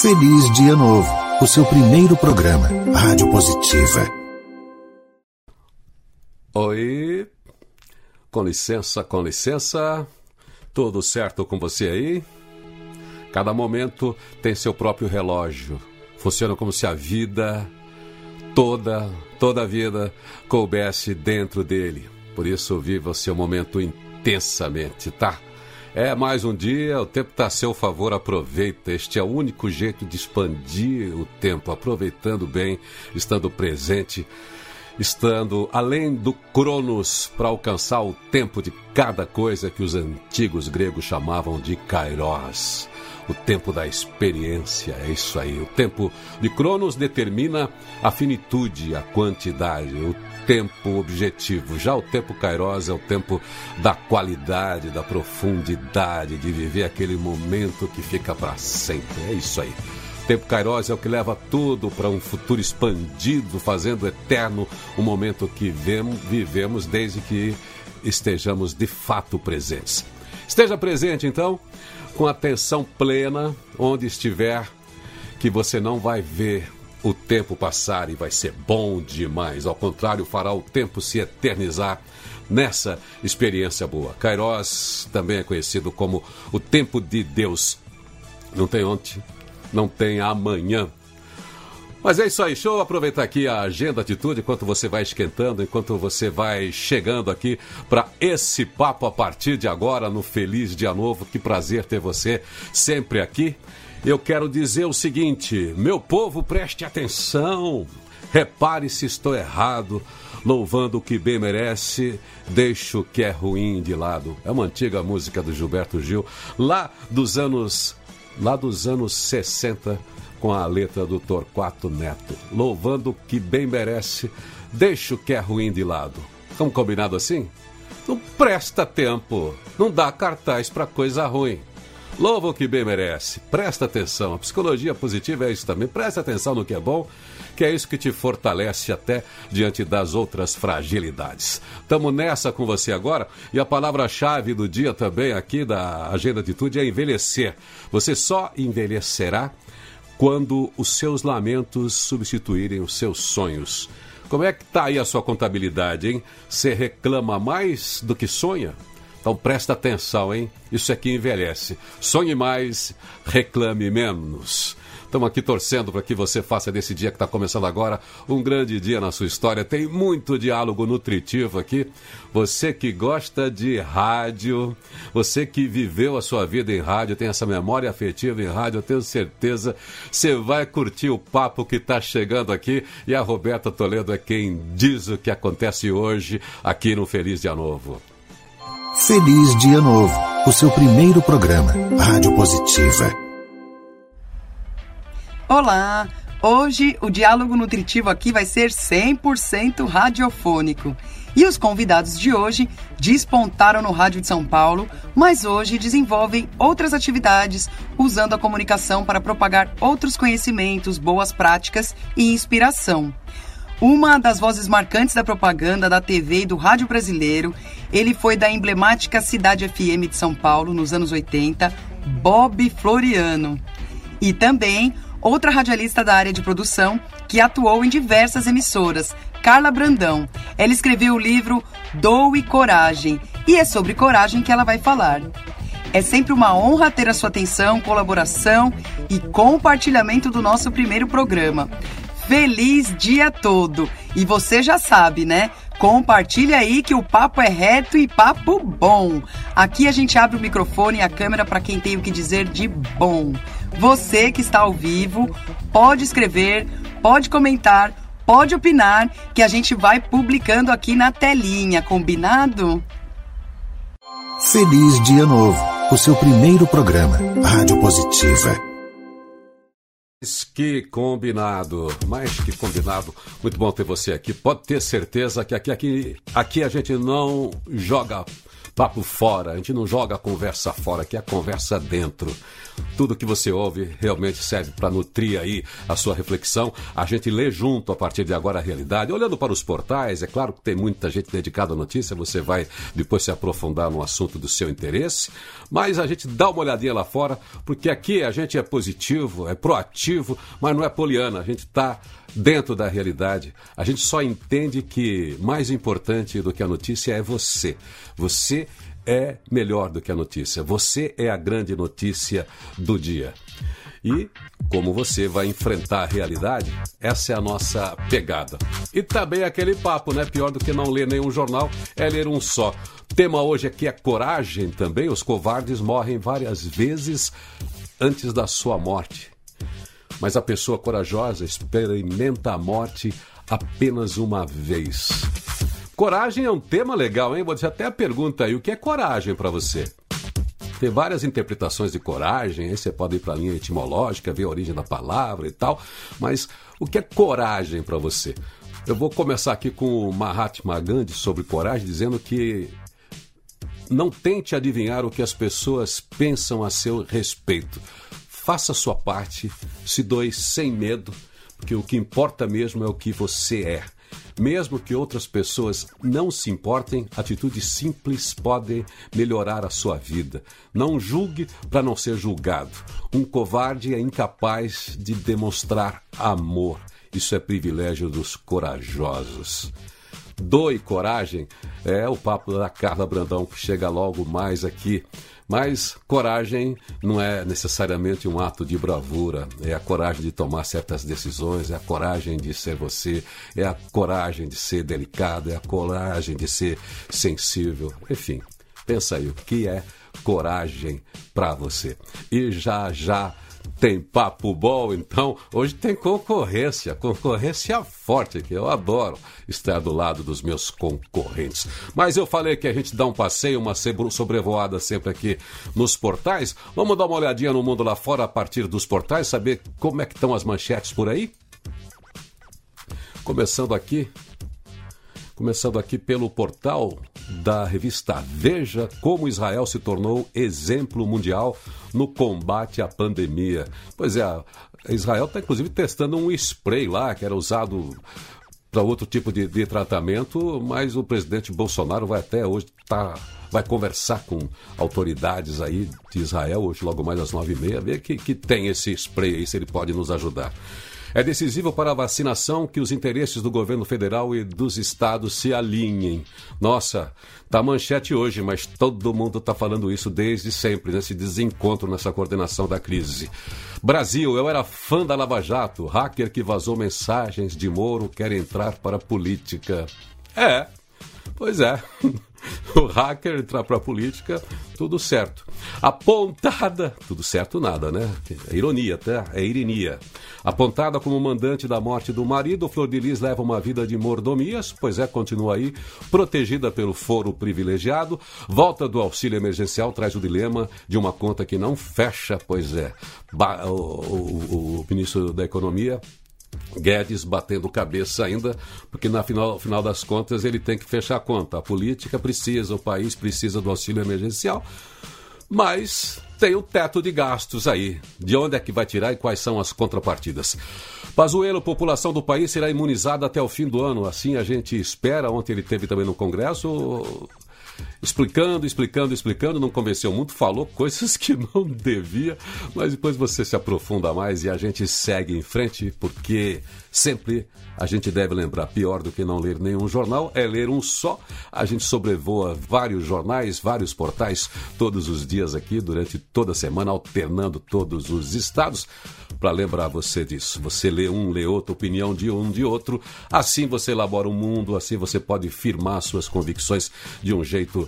Feliz Dia Novo, o seu primeiro programa, Rádio Positiva. Oi, com licença, com licença, tudo certo com você aí? Cada momento tem seu próprio relógio, funciona como se a vida toda, toda a vida coubesse dentro dele. Por isso, viva o seu momento intensamente, tá? É mais um dia, o tempo está a seu favor, aproveita. Este é o único jeito de expandir o tempo, aproveitando bem, estando presente, estando além do cronos para alcançar o tempo de cada coisa que os antigos gregos chamavam de kairos. O tempo da experiência, é isso aí. O tempo de Cronos determina a finitude, a quantidade, o tempo objetivo. Já o tempo Kairos é o tempo da qualidade, da profundidade, de viver aquele momento que fica para sempre. É isso aí. Tempo Kairos é o que leva tudo para um futuro expandido, fazendo eterno o momento que vivemos desde que estejamos de fato presentes. Esteja presente então, com atenção plena, onde estiver, que você não vai ver o tempo passar e vai ser bom demais. Ao contrário, fará o tempo se eternizar nessa experiência boa. Kairos também é conhecido como o tempo de Deus. Não tem ontem, não tem amanhã. Mas é isso aí, show. Aproveitar aqui a agenda atitude enquanto você vai esquentando, enquanto você vai chegando aqui para esse papo a partir de agora no Feliz Dia Novo. Que prazer ter você sempre aqui eu quero dizer o seguinte: meu povo, preste atenção. Repare se estou errado. Louvando o que bem merece, deixo o que é ruim de lado. É uma antiga música do Gilberto Gil, lá dos anos, lá dos anos 60, com a letra do Torquato Neto. Louvando o que bem merece, deixo o que é ruim de lado. Estamos combinado assim? Não presta tempo, não dá cartaz para coisa ruim. Louva o que bem merece. Presta atenção. A psicologia positiva é isso também. Presta atenção no que é bom, que é isso que te fortalece até diante das outras fragilidades. Estamos nessa com você agora e a palavra-chave do dia também aqui da Agenda Atitude é envelhecer. Você só envelhecerá quando os seus lamentos substituírem os seus sonhos. Como é que está aí a sua contabilidade, hein? Você reclama mais do que sonha? Então presta atenção, hein? Isso aqui envelhece. Sonhe mais, reclame menos. Estamos aqui torcendo para que você faça desse dia que está começando agora um grande dia na sua história. Tem muito diálogo nutritivo aqui. Você que gosta de rádio, você que viveu a sua vida em rádio, tem essa memória afetiva em rádio, eu tenho certeza você vai curtir o papo que está chegando aqui. E a Roberta Toledo é quem diz o que acontece hoje aqui no Feliz Dia Novo. Feliz Dia Novo, o seu primeiro programa, Rádio Positiva. Olá! Hoje o diálogo nutritivo aqui vai ser 100% radiofônico. E os convidados de hoje despontaram no Rádio de São Paulo, mas hoje desenvolvem outras atividades usando a comunicação para propagar outros conhecimentos, boas práticas e inspiração. Uma das vozes marcantes da propaganda da TV e do rádio brasileiro, ele foi da emblemática Cidade FM de São Paulo nos anos 80, Bob Floriano. E também outra radialista da área de produção que atuou em diversas emissoras, Carla Brandão. Ela escreveu o livro Doe Coragem e é sobre coragem que ela vai falar. É sempre uma honra ter a sua atenção, colaboração e compartilhamento do nosso primeiro programa feliz dia todo. E você já sabe, né? Compartilha aí que o papo é reto e papo bom. Aqui a gente abre o microfone e a câmera para quem tem o que dizer de bom. Você que está ao vivo, pode escrever, pode comentar, pode opinar, que a gente vai publicando aqui na telinha, combinado? Feliz Dia Novo, o seu primeiro programa, Rádio Positiva. Que combinado, mais que combinado. Muito bom ter você aqui. Pode ter certeza que aqui, aqui, aqui a gente não joga papo fora, a gente não joga a conversa fora, aqui é a conversa dentro. Tudo que você ouve realmente serve para nutrir aí a sua reflexão. A gente lê junto a partir de agora a realidade. Olhando para os portais, é claro que tem muita gente dedicada à notícia, você vai depois se aprofundar no assunto do seu interesse, mas a gente dá uma olhadinha lá fora, porque aqui a gente é positivo, é proativo, mas não é poliana, a gente está dentro da realidade. A gente só entende que mais importante do que a notícia é você. Você é melhor do que a notícia. Você é a grande notícia do dia. E como você vai enfrentar a realidade, essa é a nossa pegada. E também aquele papo, né? Pior do que não ler nenhum jornal é ler um só. Tema hoje aqui é coragem também. Os covardes morrem várias vezes antes da sua morte. Mas a pessoa corajosa experimenta a morte apenas uma vez. Coragem é um tema legal, hein? Você até pergunta aí o que é coragem para você. Tem várias interpretações de coragem, aí você pode ir para a linha etimológica, ver a origem da palavra e tal, mas o que é coragem para você? Eu vou começar aqui com o Mahatma Gandhi sobre coragem, dizendo que não tente adivinhar o que as pessoas pensam a seu respeito faça a sua parte, se doe sem medo, porque o que importa mesmo é o que você é. Mesmo que outras pessoas não se importem, atitudes simples podem melhorar a sua vida. Não julgue para não ser julgado. Um covarde é incapaz de demonstrar amor. Isso é privilégio dos corajosos. Doe coragem é o papo da Carla Brandão que chega logo mais aqui. Mas coragem não é necessariamente um ato de bravura, é a coragem de tomar certas decisões, é a coragem de ser você, é a coragem de ser delicado, é a coragem de ser sensível. Enfim, pensa aí o que é coragem para você. E já já tem papo bom, então hoje tem concorrência, concorrência forte que eu adoro estar do lado dos meus concorrentes. Mas eu falei que a gente dá um passeio, uma sobrevoada sempre aqui nos portais. Vamos dar uma olhadinha no mundo lá fora a partir dos portais, saber como é que estão as manchetes por aí? Começando aqui, começando aqui pelo portal da revista Veja como Israel se tornou exemplo mundial no combate à pandemia. Pois é, Israel está inclusive testando um spray lá que era usado para outro tipo de, de, tratamento, mas o presidente Bolsonaro vai até hoje tá, vai conversar com autoridades aí de Israel, hoje logo mais às nove e meia, ver que, que tem esse spray aí, se ele pode nos ajudar. É decisivo para a vacinação que os interesses do governo federal e dos estados se alinhem. Nossa, tá manchete hoje, mas todo mundo está falando isso desde sempre, nesse desencontro, nessa coordenação da crise. Brasil, eu era fã da Lava Jato, hacker que vazou mensagens de Moro quer entrar para a política. É, pois é. o hacker entrar para a política, tudo certo. Apontada, tudo certo nada, né? É ironia, tá? É ironia. Apontada como mandante da morte do marido, Flor de Lis leva uma vida de mordomias, pois é, continua aí, protegida pelo foro privilegiado. Volta do auxílio emergencial traz o dilema de uma conta que não fecha, pois é. O, o, o ministro da Economia Guedes batendo cabeça ainda, porque na final, final das contas ele tem que fechar a conta. A política precisa, o país precisa do auxílio emergencial, mas tem o teto de gastos aí. De onde é que vai tirar e quais são as contrapartidas? Pazuello, população do país será imunizada até o fim do ano. Assim a gente espera. Ontem ele teve também no Congresso explicando, explicando, explicando, não convenceu muito, falou coisas que não devia, mas depois você se aprofunda mais e a gente segue em frente, porque sempre a gente deve lembrar: pior do que não ler nenhum jornal é ler um só. A gente sobrevoa vários jornais, vários portais, todos os dias aqui, durante toda a semana, alternando todos os estados, para lembrar você disso. Você lê um, lê outro, opinião de um, de outro. Assim você elabora um mundo, assim você pode firmar suas convicções de um jeito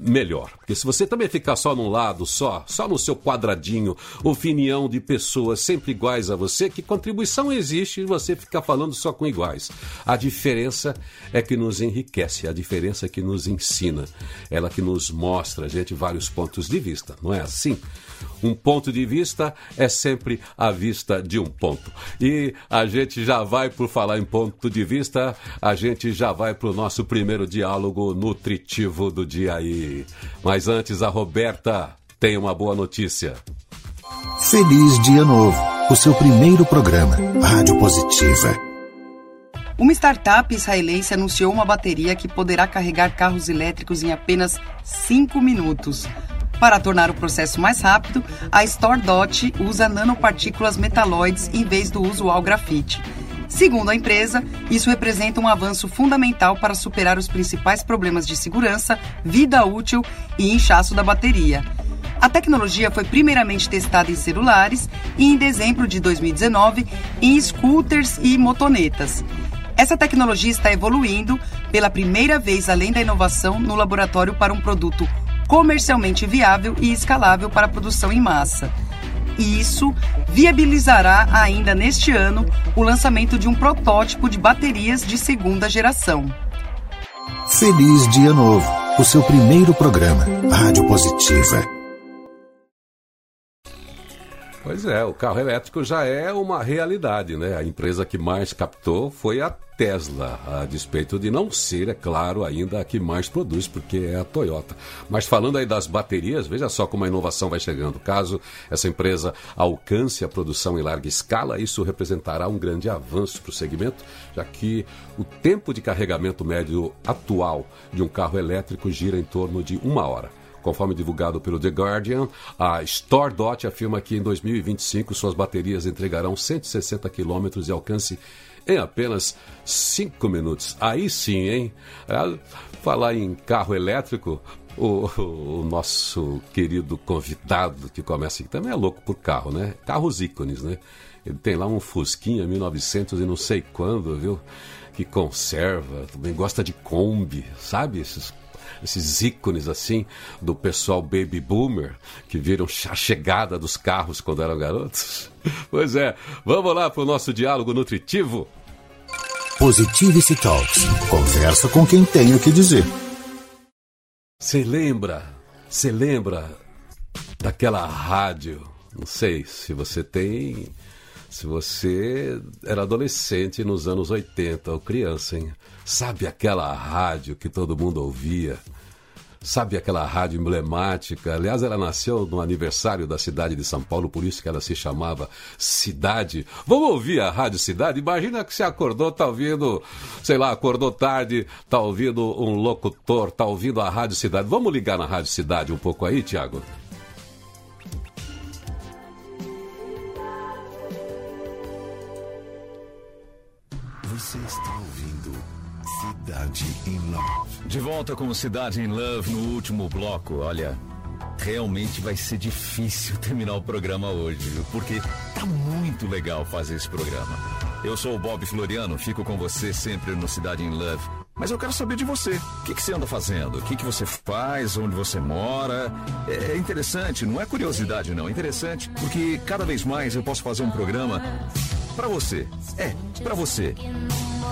melhor. Porque se você também ficar só num lado, só, só no seu quadradinho, opinião de pessoas sempre iguais a você, que contribuição existe e você ficar falando só com iguais. A diferença é que nos enriquece, a diferença é que nos ensina, ela que nos mostra, gente, vários pontos de vista, não é assim? Um ponto de vista é sempre a vista de um ponto. E a gente já vai, por falar em ponto de vista, a gente já vai para o nosso primeiro diálogo nutritivo do dia aí. Aí. Mas antes, a Roberta tem uma boa notícia. Feliz Dia Novo, o seu primeiro programa, Rádio Positiva. Uma startup israelense anunciou uma bateria que poderá carregar carros elétricos em apenas 5 minutos. Para tornar o processo mais rápido, a StoreDot usa nanopartículas metalóides em vez do usual grafite. Segundo a empresa, isso representa um avanço fundamental para superar os principais problemas de segurança, vida útil e inchaço da bateria. A tecnologia foi primeiramente testada em celulares e, em dezembro de 2019, em scooters e motonetas. Essa tecnologia está evoluindo pela primeira vez além da inovação no laboratório para um produto comercialmente viável e escalável para produção em massa e isso viabilizará ainda neste ano o lançamento de um protótipo de baterias de segunda geração. Feliz Dia Novo, o seu primeiro programa, Rádio Positiva. Pois é, o carro elétrico já é uma realidade, né? A empresa que mais captou foi a Tesla, a despeito de não ser, é claro, ainda a que mais produz, porque é a Toyota. Mas falando aí das baterias, veja só como a inovação vai chegando. Caso essa empresa alcance a produção em larga escala, isso representará um grande avanço para o segmento, já que o tempo de carregamento médio atual de um carro elétrico gira em torno de uma hora. Conforme divulgado pelo The Guardian, a StoreDot afirma que em 2025 suas baterias entregarão 160 quilômetros de alcance em apenas 5 minutos. Aí sim, hein? É, falar em carro elétrico, o, o, nosso querido convidado que começa aqui também é louco por carro, né? Carros ícones, né? Ele tem lá um Fusquinha 1900 e não sei quando, viu? Que conserva, também gosta de Kombi, sabe? Esses esses ícones assim do pessoal baby boomer que viram a chegada dos carros quando eram garotos? Pois é, vamos lá para o nosso diálogo nutritivo. Positivity Talks. Conversa com quem tem o que dizer. Você lembra? Você lembra daquela rádio? Não sei se você tem. Se você era adolescente nos anos 80 ou criança, hein? Sabe aquela rádio que todo mundo ouvia? Sabe aquela rádio emblemática? Aliás, ela nasceu no aniversário da cidade de São Paulo, por isso que ela se chamava Cidade. Vamos ouvir a Rádio Cidade? Imagina que você acordou, tá ouvindo, sei lá, acordou tarde, tá ouvindo um locutor, tá ouvindo a Rádio Cidade. Vamos ligar na Rádio Cidade um pouco aí, Tiago? Você está Cidade em Love. De volta com Cidade em Love no último bloco. Olha, realmente vai ser difícil terminar o programa hoje, viu? Porque tá muito legal fazer esse programa. Eu sou o Bob Floriano, fico com você sempre no Cidade em Love. Mas eu quero saber de você. O que, que você anda fazendo? O que, que você faz? Onde você mora? É, é interessante, não é curiosidade, não. É interessante porque cada vez mais eu posso fazer um programa para você. É, para você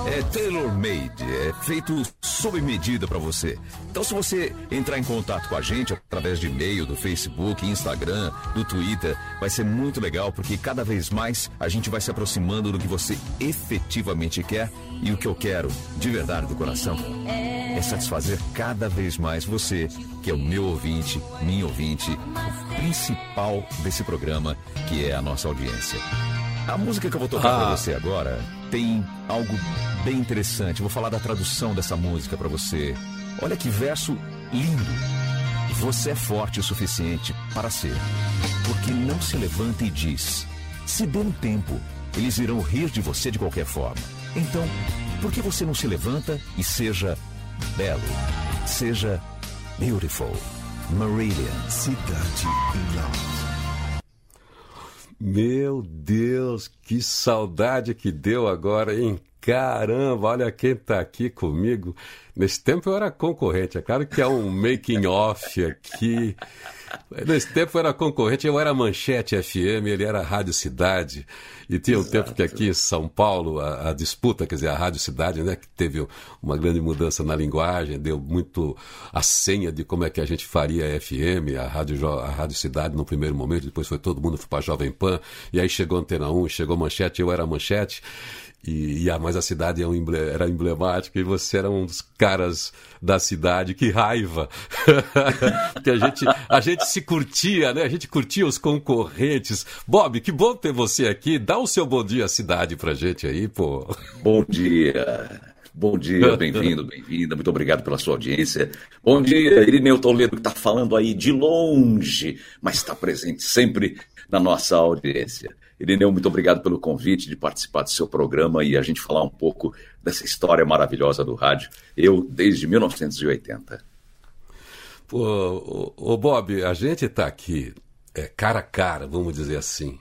é tailor-made, é feito sob medida para você. Então, se você entrar em contato com a gente através de e-mail, do Facebook, Instagram, do Twitter, vai ser muito legal porque cada vez mais a gente vai se aproximando do que você efetivamente quer e o que eu quero, de verdade do coração, é satisfazer cada vez mais você, que é o meu ouvinte, minha ouvinte, o principal desse programa, que é a nossa audiência. A música que eu vou tocar ah. para você agora tem algo bem interessante. Vou falar da tradução dessa música para você. Olha que verso lindo. Você é forte o suficiente para ser. Porque não se levanta e diz: Se dê um tempo, eles irão rir de você de qualquer forma. Então, por que você não se levanta e seja belo? Seja beautiful. Marillion. Cidade em Love. Meu Deus, que saudade que deu agora, hein? Caramba, olha quem está aqui comigo. Nesse tempo eu era concorrente, é claro que é um making off aqui. Nesse tempo era concorrente, eu era Manchete FM, ele era Rádio Cidade. E tinha um tempo que aqui em São Paulo, a, a, disputa, quer dizer, a Rádio Cidade, né, que teve uma grande mudança na linguagem, deu muito a senha de como é que a gente faria a FM, a Rádio, a Rádio Cidade no primeiro momento, depois foi todo mundo para Jovem Pan, e aí chegou Antena 1, chegou Manchete, eu era Manchete. E, e a, mas a cidade é era emblemática e você era um dos caras da cidade, que raiva! que a gente, a gente se curtia, né? A gente curtia os concorrentes. Bob, que bom ter você aqui. Dá o seu bom dia à cidade pra gente aí, pô. Bom dia. Bom dia, bem-vindo, bem-vinda, muito obrigado pela sua audiência. Bom dia, Irineu Toledo, que está falando aí de longe, mas está presente sempre na nossa audiência. Irineu, muito obrigado pelo convite de participar do seu programa e a gente falar um pouco dessa história maravilhosa do rádio. Eu, desde 1980. Pô, ô, Bob, a gente está aqui é, cara a cara, vamos dizer assim,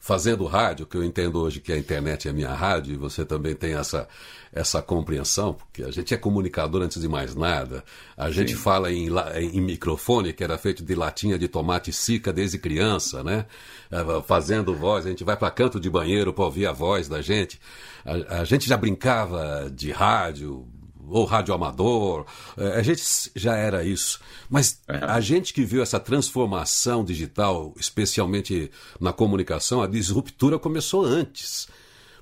fazendo rádio, que eu entendo hoje que a internet é minha rádio, e você também tem essa, essa compreensão, porque a gente é comunicador antes de mais nada. A gente fala em, em microfone, que era feito de latinha de tomate sica desde criança, né? É, fazendo voz, a gente vai para canto de banheiro para ouvir a voz da gente. A, a gente já brincava de rádio, ou rádio amador, é, a gente já era isso. Mas é. a gente que viu essa transformação digital, especialmente na comunicação, a disruptura começou antes.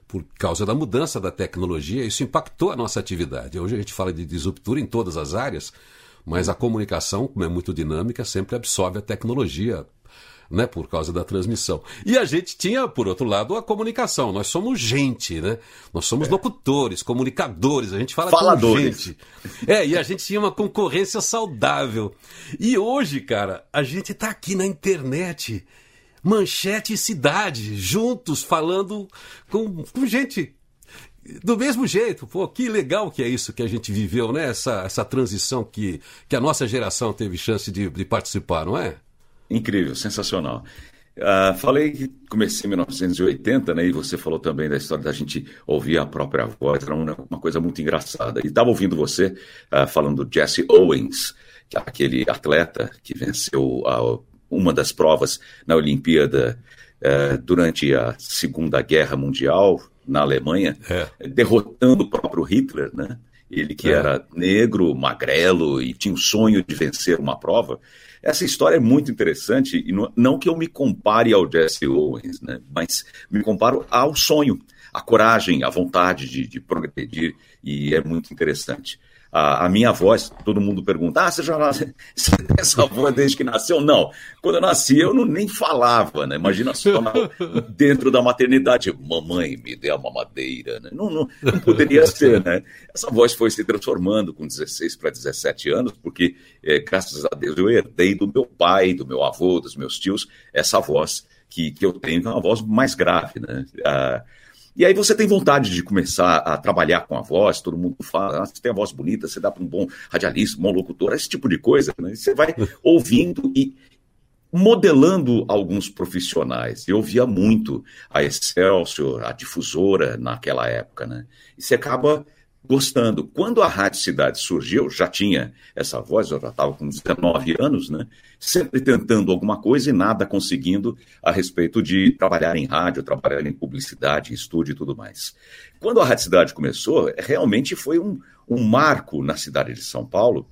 Por causa da mudança da tecnologia, isso impactou a nossa atividade. Hoje a gente fala de disruptura em todas as áreas, mas a comunicação, como é muito dinâmica, sempre absorve a tecnologia né, por causa da transmissão. E a gente tinha, por outro lado, a comunicação. Nós somos gente, né? Nós somos é. locutores, comunicadores, a gente fala Faladores. gente. É, e a gente tinha uma concorrência saudável. E hoje, cara, a gente está aqui na internet, manchete e cidade, juntos, falando com, com gente do mesmo jeito, pô, que legal que é isso que a gente viveu, né? Essa, essa transição que, que a nossa geração teve chance de, de participar, não é? Incrível, sensacional. Uh, falei que comecei em 1980, né? E você falou também da história da gente ouvir a própria voz, era uma, uma coisa muito engraçada. E estava ouvindo você uh, falando do Jesse Owens, que é aquele atleta que venceu uh, uma das provas na Olimpíada uh, durante a Segunda Guerra Mundial na Alemanha, é. derrotando o próprio Hitler, né? Ele que é. era negro, magrelo e tinha o sonho de vencer uma prova. Essa história é muito interessante, e não, não que eu me compare ao Jesse Owens, né, mas me comparo ao sonho, a coragem, a vontade de, de progredir, e é muito interessante a, a, minha voz, todo mundo pergunta: ah, você já você tem essa voz desde que nasceu? Não. Quando eu nasci, eu não, nem falava, né? Imagina só na, dentro da maternidade: mamãe, me dê a mamadeira. Né? Não, não, não poderia ser, né? Essa voz foi se transformando com 16 para 17 anos, porque, é, graças a Deus, eu herdei do meu pai, do meu avô, dos meus tios, essa voz que, que eu tenho, que é uma voz mais grave, né? Ah, e aí você tem vontade de começar a trabalhar com a voz, todo mundo fala, ah, você tem a voz bonita, você dá para um bom radialista, um bom locutor, esse tipo de coisa. Né? Você vai ouvindo e modelando alguns profissionais. Eu via muito a Excelsior, a difusora naquela época, né? E você acaba gostando. Quando a Rádio Cidade surgiu, já tinha essa voz, eu já estava com 19 anos, né? Sempre tentando alguma coisa e nada conseguindo a respeito de trabalhar em rádio, trabalhar em publicidade, estúdio e tudo mais. Quando a Rádio Cidade começou, realmente foi um, um marco na cidade de São Paulo,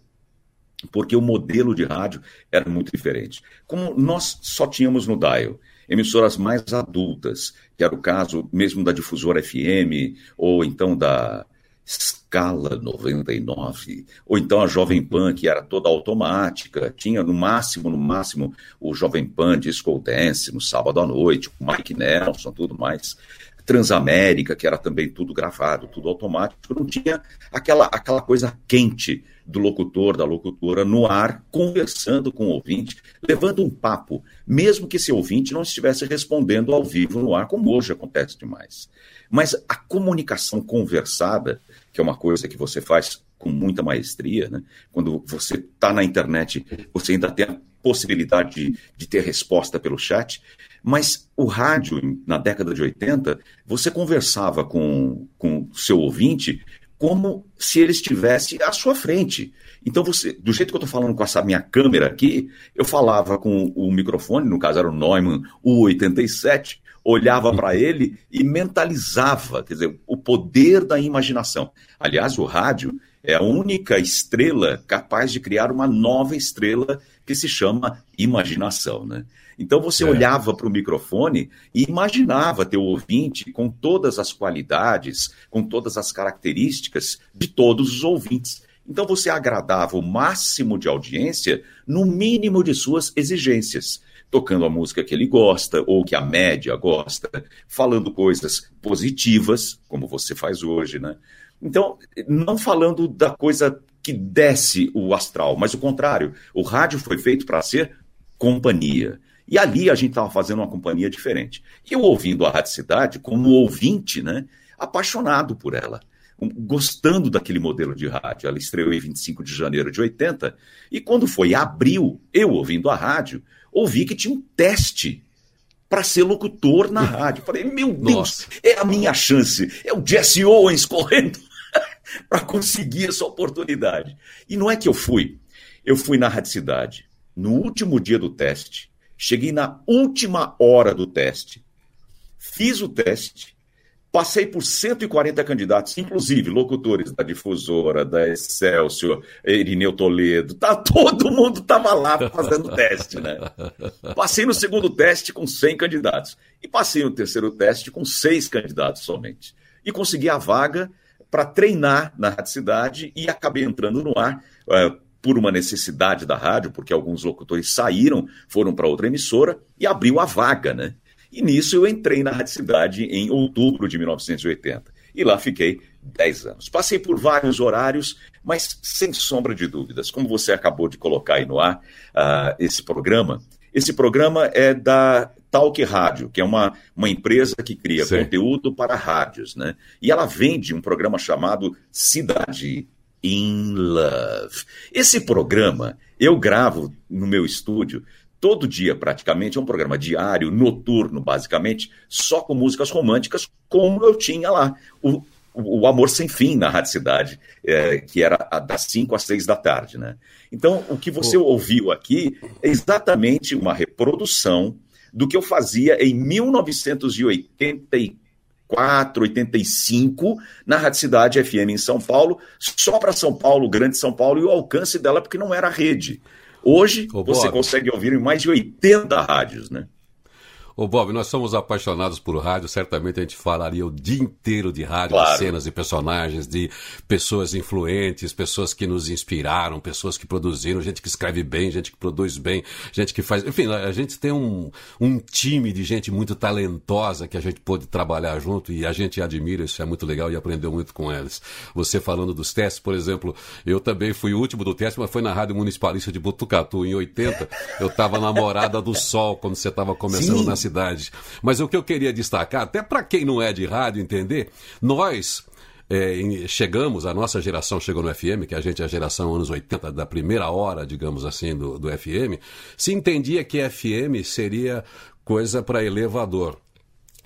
porque o modelo de rádio era muito diferente. Como nós só tínhamos no dial emissoras mais adultas, que era o caso mesmo da difusora FM, ou então da Scala 99, ou então a Jovem Pan, que era toda automática, tinha no máximo, no máximo, o Jovem Pan Disco Dance no sábado à noite, o Mike Nelson, tudo mais. Transamérica, que era também tudo gravado, tudo automático, não tinha aquela, aquela coisa quente do locutor, da locutora no ar, conversando com o ouvinte, levando um papo, mesmo que esse ouvinte não estivesse respondendo ao vivo no ar, como hoje acontece demais. Mas a comunicação conversada, que é uma coisa que você faz com muita maestria, né? quando você está na internet, você ainda tem a possibilidade de, de ter resposta pelo chat, mas o rádio, na década de 80, você conversava com o seu ouvinte como se ele estivesse à sua frente. Então, você, do jeito que eu estou falando com essa minha câmera aqui, eu falava com o microfone, no caso era o Neumann U87, olhava para ele e mentalizava, quer dizer, o poder da imaginação. Aliás, o rádio é a única estrela capaz de criar uma nova estrela que se chama imaginação, né? Então você é. olhava para o microfone e imaginava teu ouvinte com todas as qualidades, com todas as características de todos os ouvintes. Então você agradava o máximo de audiência no mínimo de suas exigências tocando a música que ele gosta ou que a média gosta, falando coisas positivas, como você faz hoje, né? Então, não falando da coisa que desce o astral, mas o contrário. O rádio foi feito para ser companhia. E ali a gente estava fazendo uma companhia diferente. Eu ouvindo a Rádio Cidade, como ouvinte, né, apaixonado por ela, gostando daquele modelo de rádio. Ela estreou em 25 de janeiro de 80. E quando foi abril, eu ouvindo a rádio, ouvi que tinha um teste para ser locutor na rádio. Falei, meu Deus, Nossa. é a minha chance. É o Jesse Owens correndo para conseguir essa oportunidade. E não é que eu fui. Eu fui na Rádio Cidade, no último dia do teste. Cheguei na última hora do teste. Fiz o teste Passei por 140 candidatos, inclusive locutores da Difusora, da Excelsior, Irineu Toledo, tá, todo mundo estava lá fazendo teste, né? Passei no segundo teste com 100 candidatos e passei no terceiro teste com seis candidatos somente. E consegui a vaga para treinar na Rádio Cidade e acabei entrando no ar é, por uma necessidade da rádio, porque alguns locutores saíram, foram para outra emissora e abriu a vaga, né? E nisso eu entrei na Rádio Cidade em outubro de 1980. E lá fiquei 10 anos. Passei por vários horários, mas sem sombra de dúvidas, como você acabou de colocar aí no ar uh, esse programa, esse programa é da Talk Rádio, que é uma, uma empresa que cria Sim. conteúdo para rádios, né? E ela vende um programa chamado Cidade in Love. Esse programa eu gravo no meu estúdio todo dia praticamente, é um programa diário, noturno basicamente, só com músicas românticas, como eu tinha lá. O, o Amor Sem Fim na Rádio Cidade, é, que era das 5 às 6 da tarde. Né? Então, o que você ouviu aqui é exatamente uma reprodução do que eu fazia em 1984, 85, na Rádio Cidade FM em São Paulo, só para São Paulo, Grande São Paulo, e o alcance dela, porque não era rede. Hoje, Ô, você consegue ouvir em mais de 80 rádios, né? Ô Bob, nós somos apaixonados por rádio, certamente a gente falaria o dia inteiro de rádio, claro. de cenas e personagens, de pessoas influentes, pessoas que nos inspiraram, pessoas que produziram, gente que escreve bem, gente que produz bem, gente que faz. Enfim, a gente tem um, um time de gente muito talentosa que a gente pôde trabalhar junto e a gente admira, isso é muito legal e aprendeu muito com eles. Você falando dos testes, por exemplo, eu também fui o último do teste, mas foi na Rádio Municipalista de Botucatu, em 80. Eu estava na Morada do Sol, quando você estava começando Sim. na cidade. Mas o que eu queria destacar, até para quem não é de rádio entender, nós é, chegamos, a nossa geração chegou no FM, que a gente é a geração anos 80, da primeira hora, digamos assim, do, do FM, se entendia que FM seria coisa para elevador.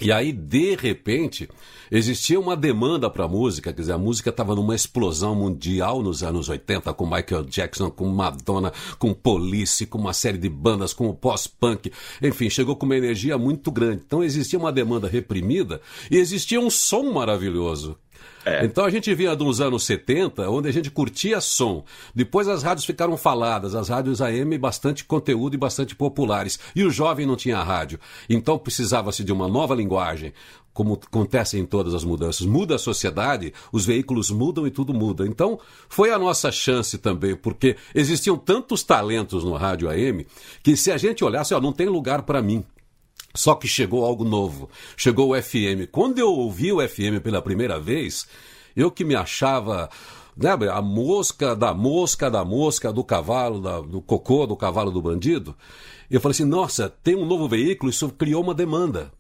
E aí, de repente, existia uma demanda para música, quer dizer, a música estava numa explosão mundial nos anos 80, com Michael Jackson, com Madonna, com Police, com uma série de bandas, com o pós-punk, enfim, chegou com uma energia muito grande. Então existia uma demanda reprimida e existia um som maravilhoso, é. Então a gente vinha dos anos 70, onde a gente curtia som. Depois as rádios ficaram faladas, as rádios AM bastante conteúdo e bastante populares. E o jovem não tinha rádio. Então precisava-se de uma nova linguagem. Como acontece em todas as mudanças. Muda a sociedade, os veículos mudam e tudo muda. Então, foi a nossa chance também, porque existiam tantos talentos no rádio AM que se a gente olhasse, ó, não tem lugar para mim. Só que chegou algo novo. Chegou o FM. Quando eu ouvi o FM pela primeira vez, eu que me achava né, a mosca da mosca da mosca do cavalo, da, do cocô do cavalo do bandido, eu falei assim: nossa, tem um novo veículo, isso criou uma demanda.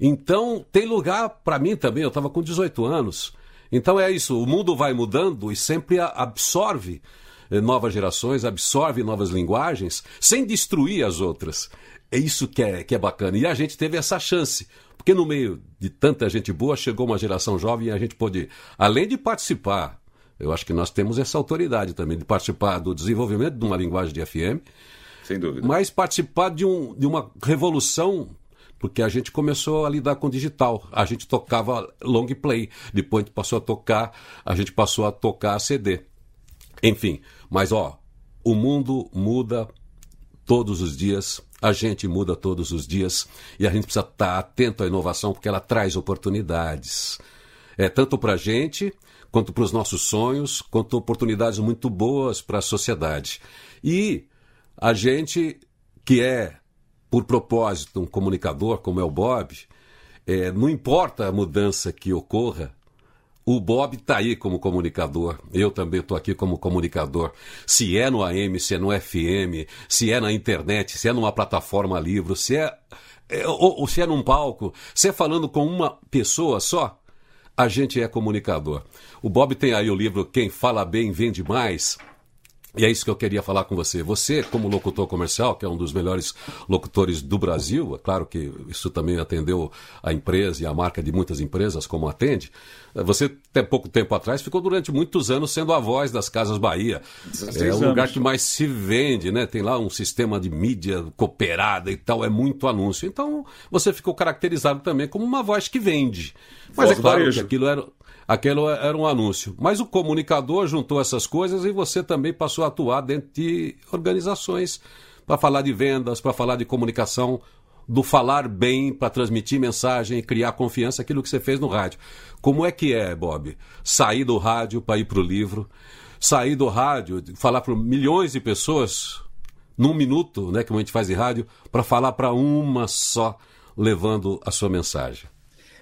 Então, tem lugar para mim também. Eu estava com 18 anos. Então é isso, o mundo vai mudando e sempre absorve eh, novas gerações, absorve novas linguagens, sem destruir as outras. É isso que é, que é bacana. E a gente teve essa chance. Porque no meio de tanta gente boa, chegou uma geração jovem e a gente pôde, além de participar, eu acho que nós temos essa autoridade também de participar do desenvolvimento de uma linguagem de FM, sem dúvida. Mas participar de, um, de uma revolução porque a gente começou a lidar com digital. A gente tocava long play, depois a gente passou a tocar, a gente passou a tocar CD. Enfim, mas ó, o mundo muda todos os dias, a gente muda todos os dias e a gente precisa estar atento à inovação porque ela traz oportunidades. É tanto para a gente quanto para os nossos sonhos, quanto oportunidades muito boas para a sociedade. E a gente que é, por propósito, um comunicador, como é o Bob, é, não importa a mudança que ocorra, o Bob está aí como comunicador, eu também estou aqui como comunicador. Se é no AM, se é no FM, se é na internet, se é numa plataforma livre, se é, é ou, ou se é num palco, se é falando com uma pessoa só, a gente é comunicador. O Bob tem aí o livro Quem Fala Bem Vende Mais. E é isso que eu queria falar com você. Você, como locutor comercial, que é um dos melhores locutores do Brasil, é claro que isso também atendeu a empresa e a marca de muitas empresas, como atende. Você, até pouco tempo atrás, ficou durante muitos anos sendo a voz das Casas Bahia. É o lugar que mais se vende, né? Tem lá um sistema de mídia cooperada e tal, é muito anúncio. Então, você ficou caracterizado também como uma voz que vende. Mas voz é claro que aquilo era Aquilo era um anúncio. Mas o comunicador juntou essas coisas e você também passou a atuar dentro de organizações para falar de vendas, para falar de comunicação, do falar bem para transmitir mensagem criar confiança, aquilo que você fez no rádio. Como é que é, Bob? Sair do rádio para ir para o livro, sair do rádio, falar para milhões de pessoas num minuto, né, como a gente faz em rádio, para falar para uma só, levando a sua mensagem.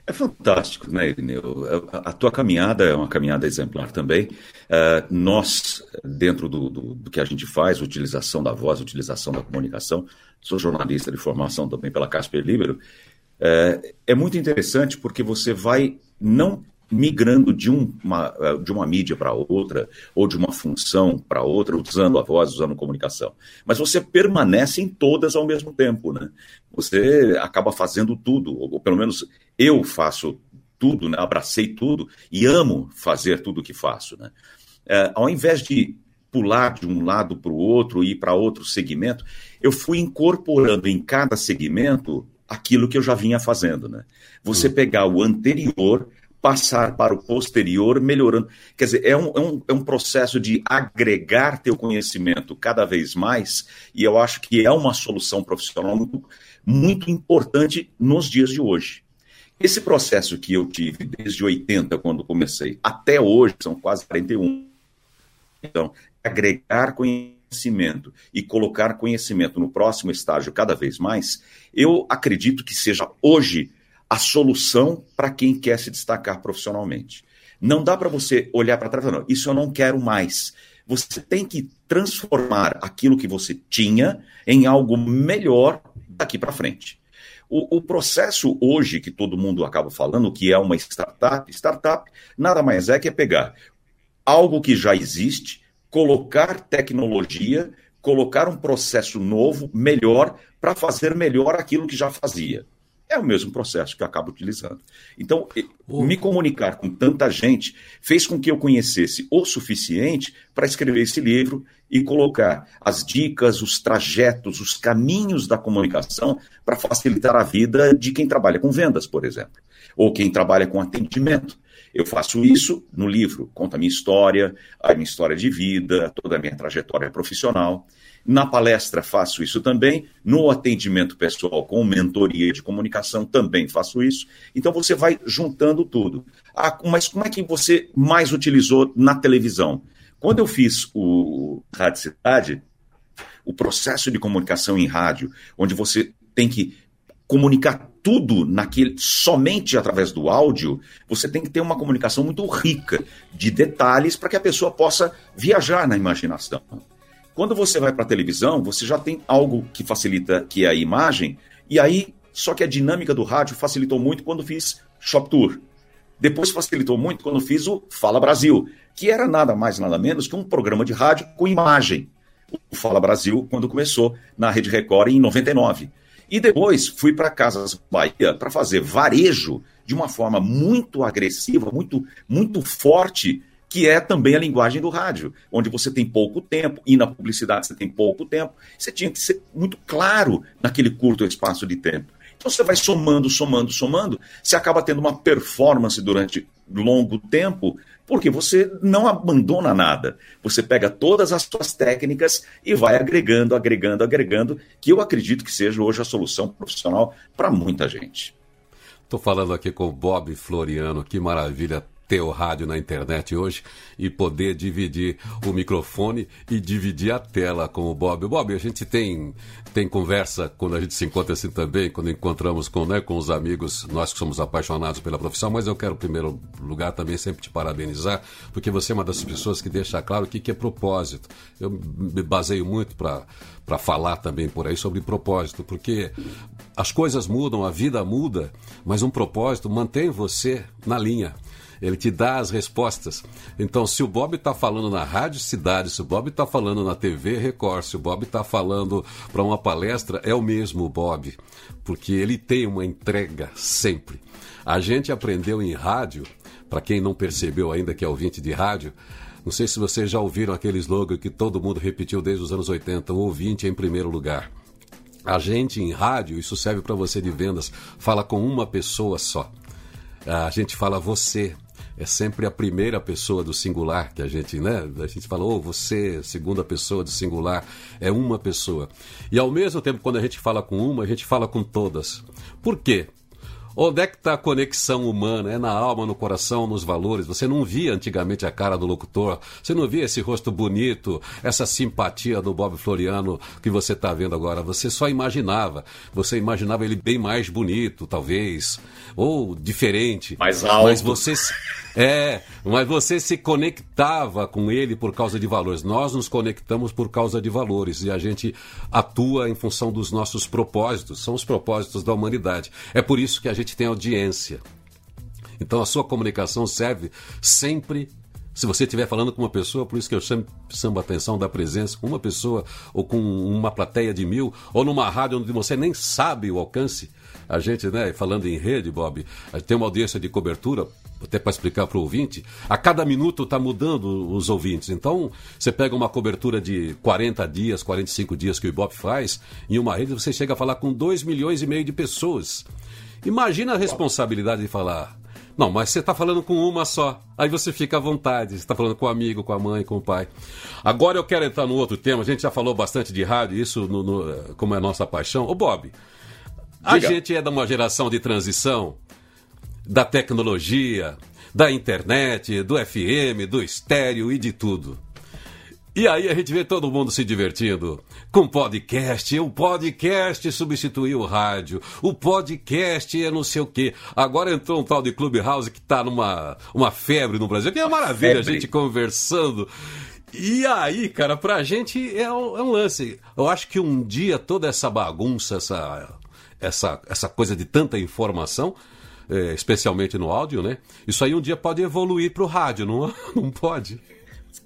É fantástico, né, Irineu? A tua caminhada é uma caminhada exemplar também. Uh, nós, dentro do, do, do, que a gente faz, utilização da voz, utilização da comunicação, sou jornalista de formação também pela Casper Libero, uh, é muito interessante porque você vai não migrando de, uma, de uma mídia para outra, ou de uma função para outra, usando a voz, usando comunicação. Mas você permanece em todas ao mesmo tempo, né? Você acaba fazendo tudo, ou pelo menos eu faço tudo, né? abracei tudo e amo fazer tudo o que faço, né? É, ao invés de pular de um lado para o outro e ir para outro segmento, eu fui incorporando em cada segmento aquilo que eu já vinha fazendo, né? Você hum. pegar o anterior, passar para o posterior, melhorando. Quer dizer, é um, é um, é um processo de agregar teu conhecimento cada vez mais, e eu acho que é uma solução profissional muito, muito importante nos dias de hoje. Esse processo que eu tive desde 80, quando comecei, até hoje, são quase 41. Então, agregar conhecimento e colocar conhecimento no próximo estágio cada vez mais, eu acredito que seja hoje a solução para quem quer se destacar profissionalmente. Não dá para você olhar para trás e falar, não, isso eu não quero mais. Você tem que transformar aquilo que você tinha em algo melhor daqui para frente. O, o, processo hoje que todo mundo acaba falando, que é uma startup, startup nada mais é que é pegar algo que já existe, colocar tecnologia, colocar um processo novo, melhor, para fazer melhor aquilo que já fazia. É o mesmo processo que eu acabo utilizando. Então, me comunicar com tanta gente fez com que eu conhecesse o suficiente para escrever esse livro e colocar as dicas, os trajetos, os caminhos da comunicação para facilitar a vida de quem trabalha com vendas, por exemplo, ou quem trabalha com atendimento. Eu faço isso no livro, conta a minha história, a minha história de vida, toda a minha trajetória profissional. Na palestra faço isso também, no atendimento pessoal com mentoria de comunicação também faço isso. Então você vai juntando tudo. Ah, mas como é que você mais utilizou na televisão? Quando eu fiz o Rádio Cidade, o processo de comunicação em rádio, onde você tem que comunicar tudo naquele somente através do áudio, você tem que ter uma comunicação muito rica de detalhes para que a pessoa possa viajar na imaginação. Quando você vai para a televisão, você já tem algo que facilita, que é a imagem, e aí, só que a dinâmica do rádio facilitou muito quando fiz Shop Tour. Depois facilitou muito quando fiz o Fala Brasil, que era nada mais, nada menos que um programa de rádio com imagem. O Fala Brasil, quando começou na Rede Record em 99. E depois fui para Casas Bahia para fazer varejo de uma forma muito agressiva, muito, muito forte, que é também a linguagem do rádio, onde você tem pouco tempo, e na publicidade você tem pouco tempo. Você tinha que ser muito claro naquele curto espaço de tempo. Então você vai somando, somando, somando, você acaba tendo uma performance durante longo tempo, porque você não abandona nada. Você pega todas as suas técnicas e vai agregando, agregando, agregando, que eu acredito que seja hoje a solução profissional para muita gente. Estou falando aqui com o Bob Floriano, que maravilha ter o rádio na internet hoje e poder dividir o microfone e dividir a tela com o Bob. Bob, a gente tem, tem conversa quando a gente se encontra assim também, quando encontramos com, né, com os amigos, nós que somos apaixonados pela profissão, mas eu quero, em primeiro lugar, também sempre te parabenizar, porque você é uma das pessoas que deixa claro o que, que é propósito. Eu me baseio muito para para falar também por aí sobre propósito, porque as coisas mudam, a vida muda, mas um propósito mantém você na linha. Ele te dá as respostas. Então, se o Bob está falando na Rádio Cidade, se o Bob está falando na TV Record, se o Bob está falando para uma palestra, é o mesmo Bob, porque ele tem uma entrega sempre. A gente aprendeu em rádio, para quem não percebeu ainda que é ouvinte de rádio, não sei se vocês já ouviram aquele slogan que todo mundo repetiu desde os anos 80, o ouvinte em primeiro lugar. A gente em rádio, isso serve para você de vendas, fala com uma pessoa só. A gente fala você, é sempre a primeira pessoa do singular que a gente, né? A gente fala, oh, você, segunda pessoa do singular, é uma pessoa. E ao mesmo tempo, quando a gente fala com uma, a gente fala com todas. Por quê? Onde é que está a conexão humana? É na alma, no coração, nos valores. Você não via antigamente a cara do locutor, você não via esse rosto bonito, essa simpatia do Bob Floriano que você está vendo agora. Você só imaginava. Você imaginava ele bem mais bonito, talvez, ou diferente. Mais alto. Mas você. É, mas você se conectava com ele por causa de valores. Nós nos conectamos por causa de valores e a gente atua em função dos nossos propósitos, são os propósitos da humanidade. É por isso que a gente tem audiência. Então a sua comunicação serve sempre se você estiver falando com uma pessoa, por isso que eu chamo, chamo a atenção da presença com uma pessoa, ou com uma plateia de mil, ou numa rádio onde você nem sabe o alcance. A gente, né, falando em rede, Bob, tem uma audiência de cobertura, até para explicar para o ouvinte, a cada minuto está mudando os ouvintes. Então, você pega uma cobertura de 40 dias, 45 dias que o Ibope faz, em uma rede você chega a falar com 2 milhões e meio de pessoas. Imagina a responsabilidade de falar não, mas você está falando com uma só. Aí você fica à vontade. Você está falando com o amigo, com a mãe, com o pai. Agora eu quero entrar no outro tema. A gente já falou bastante de rádio, isso no, no, como é a nossa paixão. Ô, Bob, a Diga. gente é de uma geração de transição da tecnologia, da internet, do FM, do estéreo e de tudo. E aí a gente vê todo mundo se divertindo com podcast. O podcast substituiu o rádio. O podcast é não sei o quê. Agora entrou um tal de Clubhouse que tá numa uma febre no Brasil. Que é maravilha, a gente conversando. E aí, cara, pra gente é um, é um, lance. Eu acho que um dia toda essa bagunça, essa, essa, essa coisa de tanta informação, especialmente no áudio, né? Isso aí um dia pode evoluir pro rádio, não, não pode?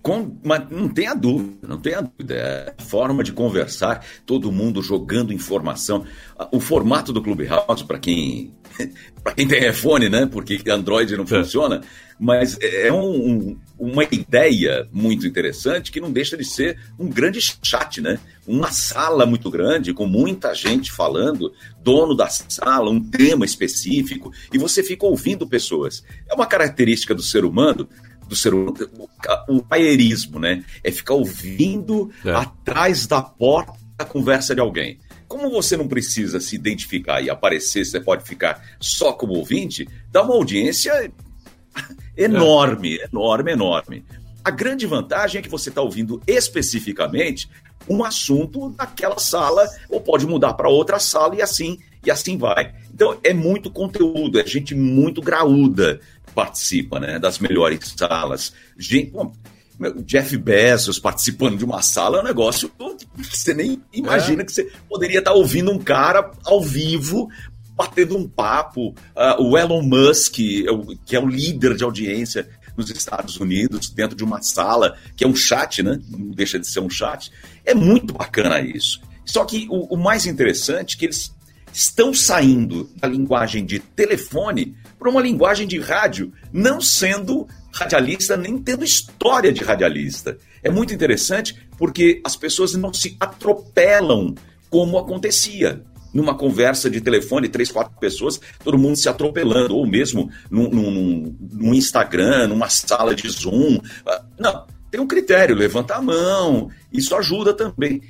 Com, mas não tenha dúvida, não tenha dúvida. É a forma de conversar, todo mundo jogando informação. O formato do Clubhouse, para quem para quem tem iPhone, né? Porque Android não é. funciona, mas é um, um, uma ideia muito interessante que não deixa de ser um grande chat, né? Uma sala muito grande, com muita gente falando, dono da sala, um tema específico, e você fica ouvindo pessoas. É uma característica do ser humano do ser humano, o paierismo, né? É ficar ouvindo é. atrás da porta a conversa de alguém. Como você não precisa se identificar e aparecer, você pode ficar só como ouvinte, dá uma audiência enorme, é. enorme, enorme. A grande vantagem é que você está ouvindo especificamente um assunto naquela sala, ou pode mudar para outra sala e assim e assim vai. Então é muito conteúdo, é gente muito graúda participa, né? Das melhores salas. Gente, pô, Jeff Bezos participando de uma sala é um negócio que você nem imagina é. que você poderia estar ouvindo um cara ao vivo batendo um papo. Uh, o Elon Musk, que é o líder de audiência nos Estados Unidos, dentro de uma sala, que é um chat, né? Não deixa de ser um chat. É muito bacana isso. Só que o, o mais interessante é que eles estão saindo da linguagem de telefone para uma linguagem de rádio, não sendo radialista nem tendo história de radialista. É muito interessante porque as pessoas não se atropelam como acontecia numa conversa de telefone, três, quatro pessoas, todo mundo se atropelando, ou mesmo num Instagram, numa sala de Zoom. Ah, não, tem um critério, levanta a mão, isso ajuda também.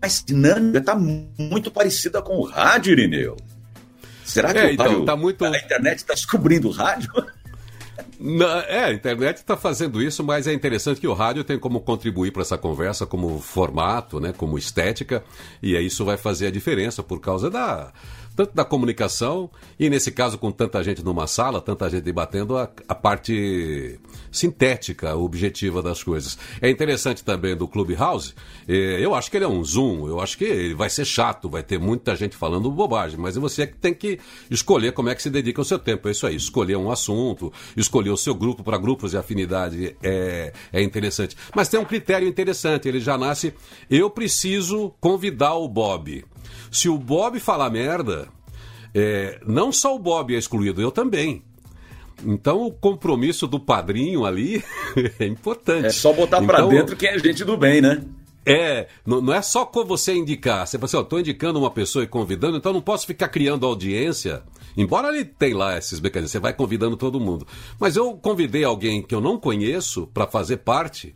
Mas dinâmica está muito parecida com o rádio, Irineu. Será que é, o então, rádio, tá muito... a internet está descobrindo o rádio? é, a internet está fazendo isso, mas é interessante que o rádio tem como contribuir para essa conversa como formato, né, como estética, e aí isso vai fazer a diferença por causa da, tanto da comunicação e, nesse caso, com tanta gente numa sala, tanta gente debatendo, a, a parte sintética, objetiva das coisas. É interessante também do Clubhouse, eh, eu acho que ele é um Zoom, eu acho que ele vai ser chato, vai ter muita gente falando bobagem, mas você é que tem que escolher como é que se dedica o seu tempo. É isso aí, escolher um assunto, escolher o seu grupo para grupos de afinidade é, é interessante. Mas tem um critério interessante, ele já nasce, eu preciso convidar o Bob. Se o Bob falar merda, é, não só o Bob é excluído, eu também. Então o compromisso do padrinho ali é importante. É só botar então, para dentro quem é gente do bem, né? É, não, não é só você indicar. Você fala assim, ó, tô indicando uma pessoa e convidando, então não posso ficar criando audiência. Embora ele tenha lá esses mecanismos, você vai convidando todo mundo. Mas eu convidei alguém que eu não conheço para fazer parte.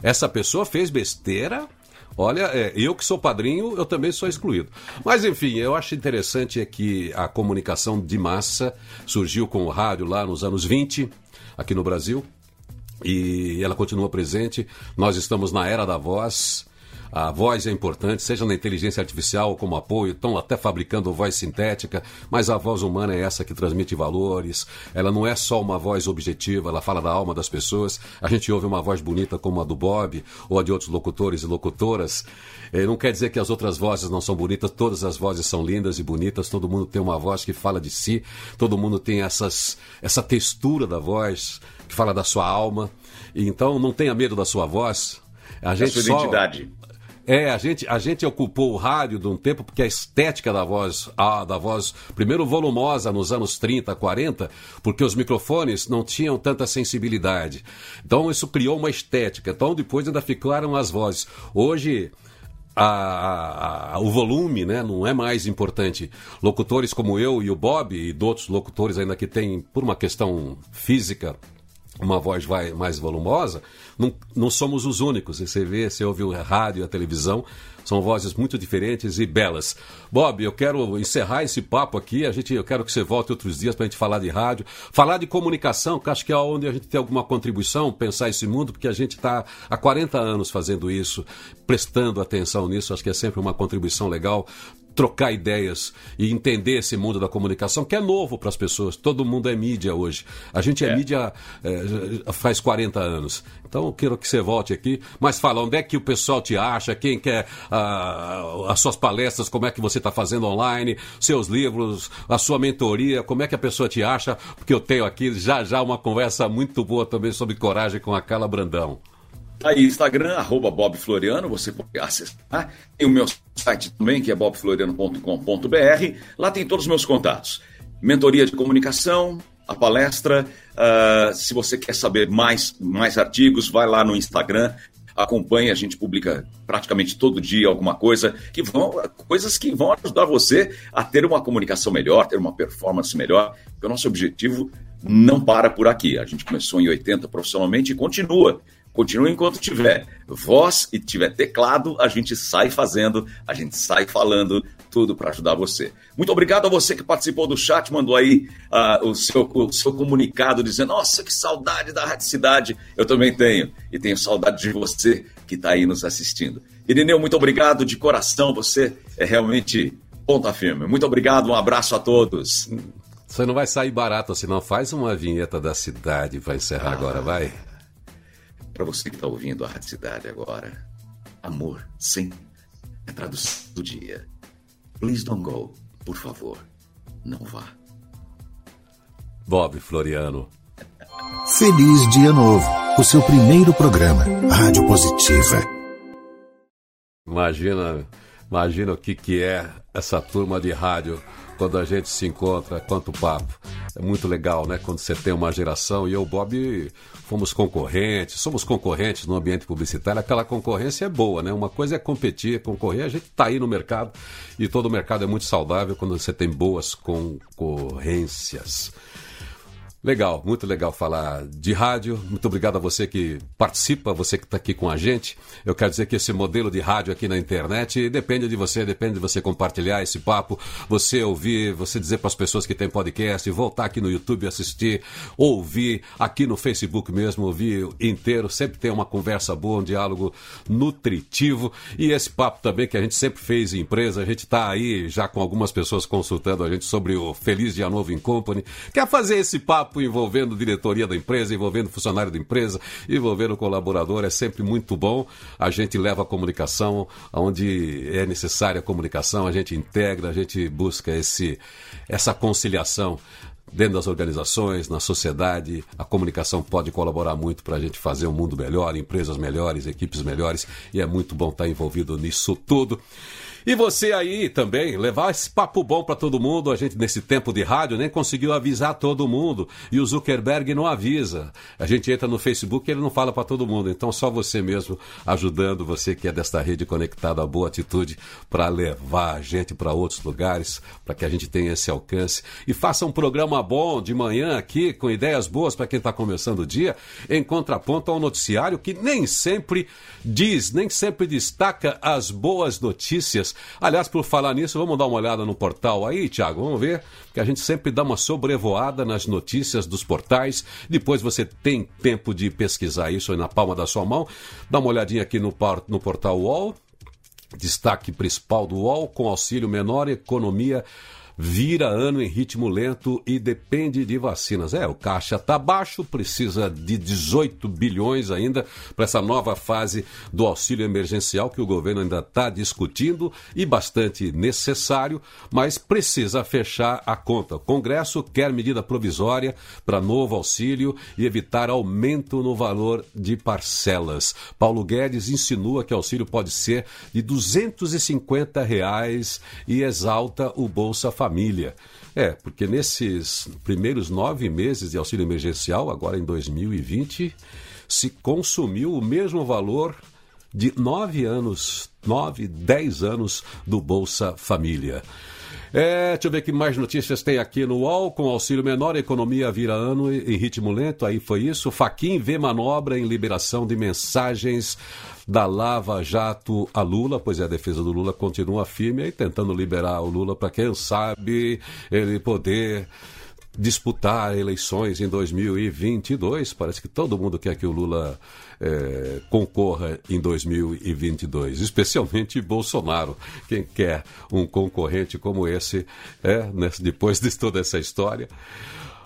Essa pessoa fez besteira, Olha, é, eu que sou padrinho, eu também sou excluído. Mas enfim, eu acho interessante é que a comunicação de massa surgiu com o rádio lá nos anos 20, aqui no Brasil, e ela continua presente. Nós estamos na era da voz. A voz é importante, seja na inteligência artificial como apoio, estão até fabricando voz sintética, mas a voz humana é essa que transmite valores. Ela não é só uma voz objetiva, ela fala da alma das pessoas. A gente ouve uma voz bonita como a do Bob ou a de outros locutores e locutoras. Eh, não quer dizer que as outras vozes não são bonitas, todas as vozes são lindas e bonitas, todo mundo tem uma voz que fala de si, todo mundo tem essas, essa textura da voz que fala da sua alma. Então não tenha medo da sua voz. A gente sua só... identidade. É, a gente, a gente ocupou o rádio de um tempo porque a estética da voz, a, da voz, primeiro volumosa nos anos 30, 40, porque os microfones não tinham tanta sensibilidade. Então isso criou uma estética. Então depois ainda ficaram as vozes. Hoje a, a, o volume né, não é mais importante. Locutores como eu e o Bob e outros locutores ainda que têm, por uma questão física, uma voz vai mais volumosa, não, não somos os únicos. Você vê, você ouve o rádio, a televisão, são vozes muito diferentes e belas. Bob, eu quero encerrar esse papo aqui. A gente, eu quero que você volte outros dias para a gente falar de rádio, falar de comunicação, que acho que é onde a gente tem alguma contribuição, pensar esse mundo, porque a gente está há 40 anos fazendo isso, prestando atenção nisso. Acho que é sempre uma contribuição legal trocar ideias e entender esse mundo da comunicação, que é novo para as pessoas. Todo mundo é mídia hoje. A gente é, é. mídia é, faz 40 anos. Então, eu quero que você volte aqui. Mas fala, onde é que o pessoal te acha? Quem quer ah, as suas palestras? Como é que você está fazendo online? Seus livros, a sua mentoria? Como é que a pessoa te acha? Porque eu tenho aqui já já uma conversa muito boa também sobre coragem com a Carla Brandão. Tá aí, Instagram, arroba Bob Floriano, você pode acessar. Tem o meu site também, que é bobfloriano.com.br. Lá tem todos os meus contatos. Mentoria de comunicação, a palestra. Uh, se você quer saber mais, mais artigos, vai lá no Instagram, acompanhe, a gente publica praticamente todo dia alguma coisa que vão coisas que vão ajudar você a ter uma comunicação melhor, ter uma performance melhor. Porque o nosso objetivo não para por aqui. A gente começou em 80 profissionalmente e continua. Continue enquanto tiver voz e tiver teclado, a gente sai fazendo, a gente sai falando, tudo para ajudar você. Muito obrigado a você que participou do chat, mandou aí uh, o, seu, o seu comunicado dizendo: Nossa, que saudade da Rádio Cidade. Eu também tenho, e tenho saudade de você que está aí nos assistindo. Irineu, muito obrigado de coração, você é realmente ponta firme. Muito obrigado, um abraço a todos. Você não vai sair barato assim, não. Faz uma vinheta da cidade para encerrar ah. agora, vai. Para você que está ouvindo a Rádio Cidade agora, amor, sim, é tradução do dia. Please don't go, por favor, não vá. Bob Floriano. Feliz Dia Novo, o seu primeiro programa, Rádio Positiva. Imagina Imagina o que, que é essa turma de rádio quando a gente se encontra, quanto papo. É muito legal, né? Quando você tem uma geração e eu, Bob, fomos concorrentes, somos concorrentes no ambiente publicitário. Aquela concorrência é boa, né? Uma coisa é competir, concorrer. A gente está aí no mercado e todo mercado é muito saudável quando você tem boas concorrências. Legal, muito legal falar de rádio. Muito obrigado a você que participa, você que está aqui com a gente. Eu quero dizer que esse modelo de rádio aqui na internet depende de você, depende de você compartilhar esse papo, você ouvir, você dizer para as pessoas que tem podcast, voltar aqui no YouTube assistir, ouvir aqui no Facebook mesmo, ouvir inteiro. Sempre tem uma conversa boa, um diálogo nutritivo e esse papo também que a gente sempre fez em empresa. A gente está aí já com algumas pessoas consultando a gente sobre o Feliz Dia Novo em Company. Quer fazer esse papo? Papo envolvendo diretoria da empresa, envolvendo funcionário da empresa, envolvendo colaborador, é sempre muito bom. A gente leva a comunicação onde é necessária a comunicação, a gente integra, a gente busca esse, essa conciliação dentro das organizações, na sociedade. A comunicação pode colaborar muito para a gente fazer um mundo melhor, empresas melhores, equipes melhores, e é muito bom estar envolvido nisso tudo. E você aí também, levar esse papo bom para todo mundo. A gente, nesse tempo de rádio, nem conseguiu avisar todo mundo. E o Zuckerberg não avisa. A gente entra no Facebook e ele não fala para todo mundo. Então, só você mesmo ajudando, você que é desta rede conectada à boa atitude, para levar a gente para outros lugares, para que a gente tenha esse alcance. E faça um programa bom de manhã aqui, com ideias boas para quem está começando o dia, em contraponto ao noticiário que nem sempre diz, nem sempre destaca as boas notícias Aliás, por falar nisso, vamos dar uma olhada no portal aí, Tiago, vamos ver, que a gente sempre dá uma sobrevoada nas notícias dos portais. Depois você tem tempo de pesquisar isso na palma da sua mão. Dá uma olhadinha aqui no, no portal UOL. Destaque principal do UOL, com auxílio menor, economia vira ano em ritmo lento e depende de vacinas. É, o caixa está baixo, precisa de 18 bilhões ainda para essa nova fase do auxílio emergencial que o governo ainda está discutindo e bastante necessário, mas precisa fechar a conta. O Congresso quer medida provisória para novo auxílio e evitar aumento no valor de parcelas. Paulo Guedes insinua que o auxílio pode ser de 250 reais e exalta o Bolsa Família família. É, porque nesses primeiros nove meses de auxílio emergencial, agora em 2020, se consumiu o mesmo valor de nove anos, nove, dez anos do Bolsa Família. É, deixa eu ver que mais notícias tem aqui no UOL. Com auxílio menor, economia vira ano em ritmo lento. Aí foi isso. Faquin vê manobra em liberação de mensagens da Lava Jato a Lula, pois é, a defesa do Lula continua firme aí tentando liberar o Lula para quem sabe ele poder disputar eleições em 2022. Parece que todo mundo quer que o Lula é, concorra em 2022, especialmente Bolsonaro. Quem quer um concorrente como esse, é, né, depois de toda essa história.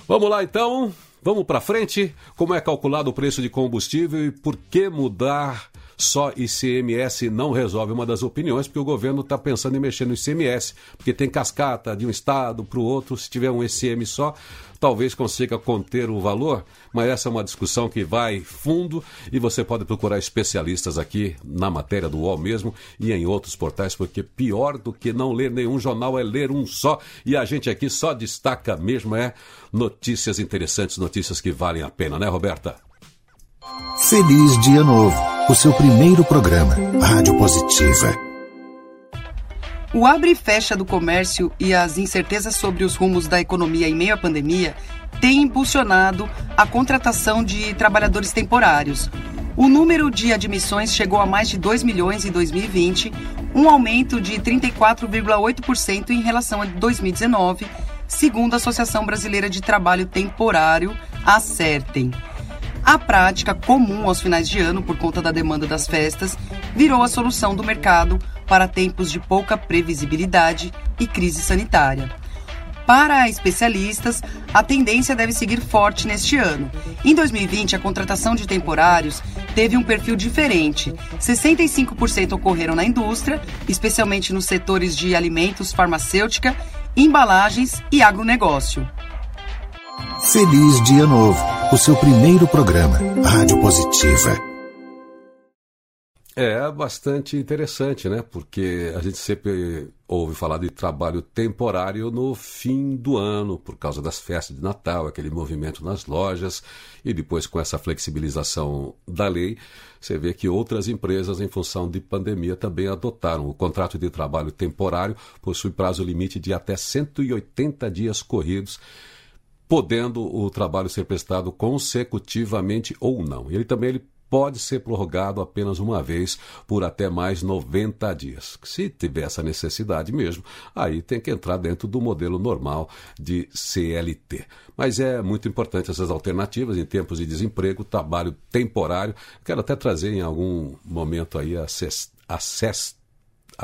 Vamos lá então, vamos para frente. Como é calculado o preço de combustível e por que mudar só ICMS não resolve uma das opiniões, porque o governo está pensando em mexer no ICMS, porque tem cascata de um estado para o outro, se tiver um ICM só, talvez consiga conter o valor, mas essa é uma discussão que vai fundo e você pode procurar especialistas aqui na matéria do UOL mesmo e em outros portais, porque pior do que não ler nenhum jornal é ler um só e a gente aqui só destaca mesmo é notícias interessantes, notícias que valem a pena, né, Roberta? Feliz Dia Novo, o seu primeiro programa, Rádio Positiva. O abre e fecha do comércio e as incertezas sobre os rumos da economia em meio à pandemia têm impulsionado a contratação de trabalhadores temporários. O número de admissões chegou a mais de 2 milhões em 2020, um aumento de 34,8% em relação a 2019, segundo a Associação Brasileira de Trabalho Temporário, a CERTEM. A prática comum aos finais de ano, por conta da demanda das festas, virou a solução do mercado para tempos de pouca previsibilidade e crise sanitária. Para especialistas, a tendência deve seguir forte neste ano. Em 2020, a contratação de temporários teve um perfil diferente. 65% ocorreram na indústria, especialmente nos setores de alimentos, farmacêutica, embalagens e agronegócio. Feliz Dia Novo, o seu primeiro programa, Rádio Positiva. É bastante interessante, né? Porque a gente sempre ouve falar de trabalho temporário no fim do ano, por causa das festas de Natal, aquele movimento nas lojas, e depois com essa flexibilização da lei, você vê que outras empresas, em função de pandemia, também adotaram. O contrato de trabalho temporário possui prazo limite de até 180 dias corridos podendo o trabalho ser prestado consecutivamente ou não. Ele também ele pode ser prorrogado apenas uma vez por até mais 90 dias. Se tiver essa necessidade mesmo, aí tem que entrar dentro do modelo normal de CLT. Mas é muito importante essas alternativas em tempos de desemprego, trabalho temporário. Quero até trazer em algum momento aí a CEST a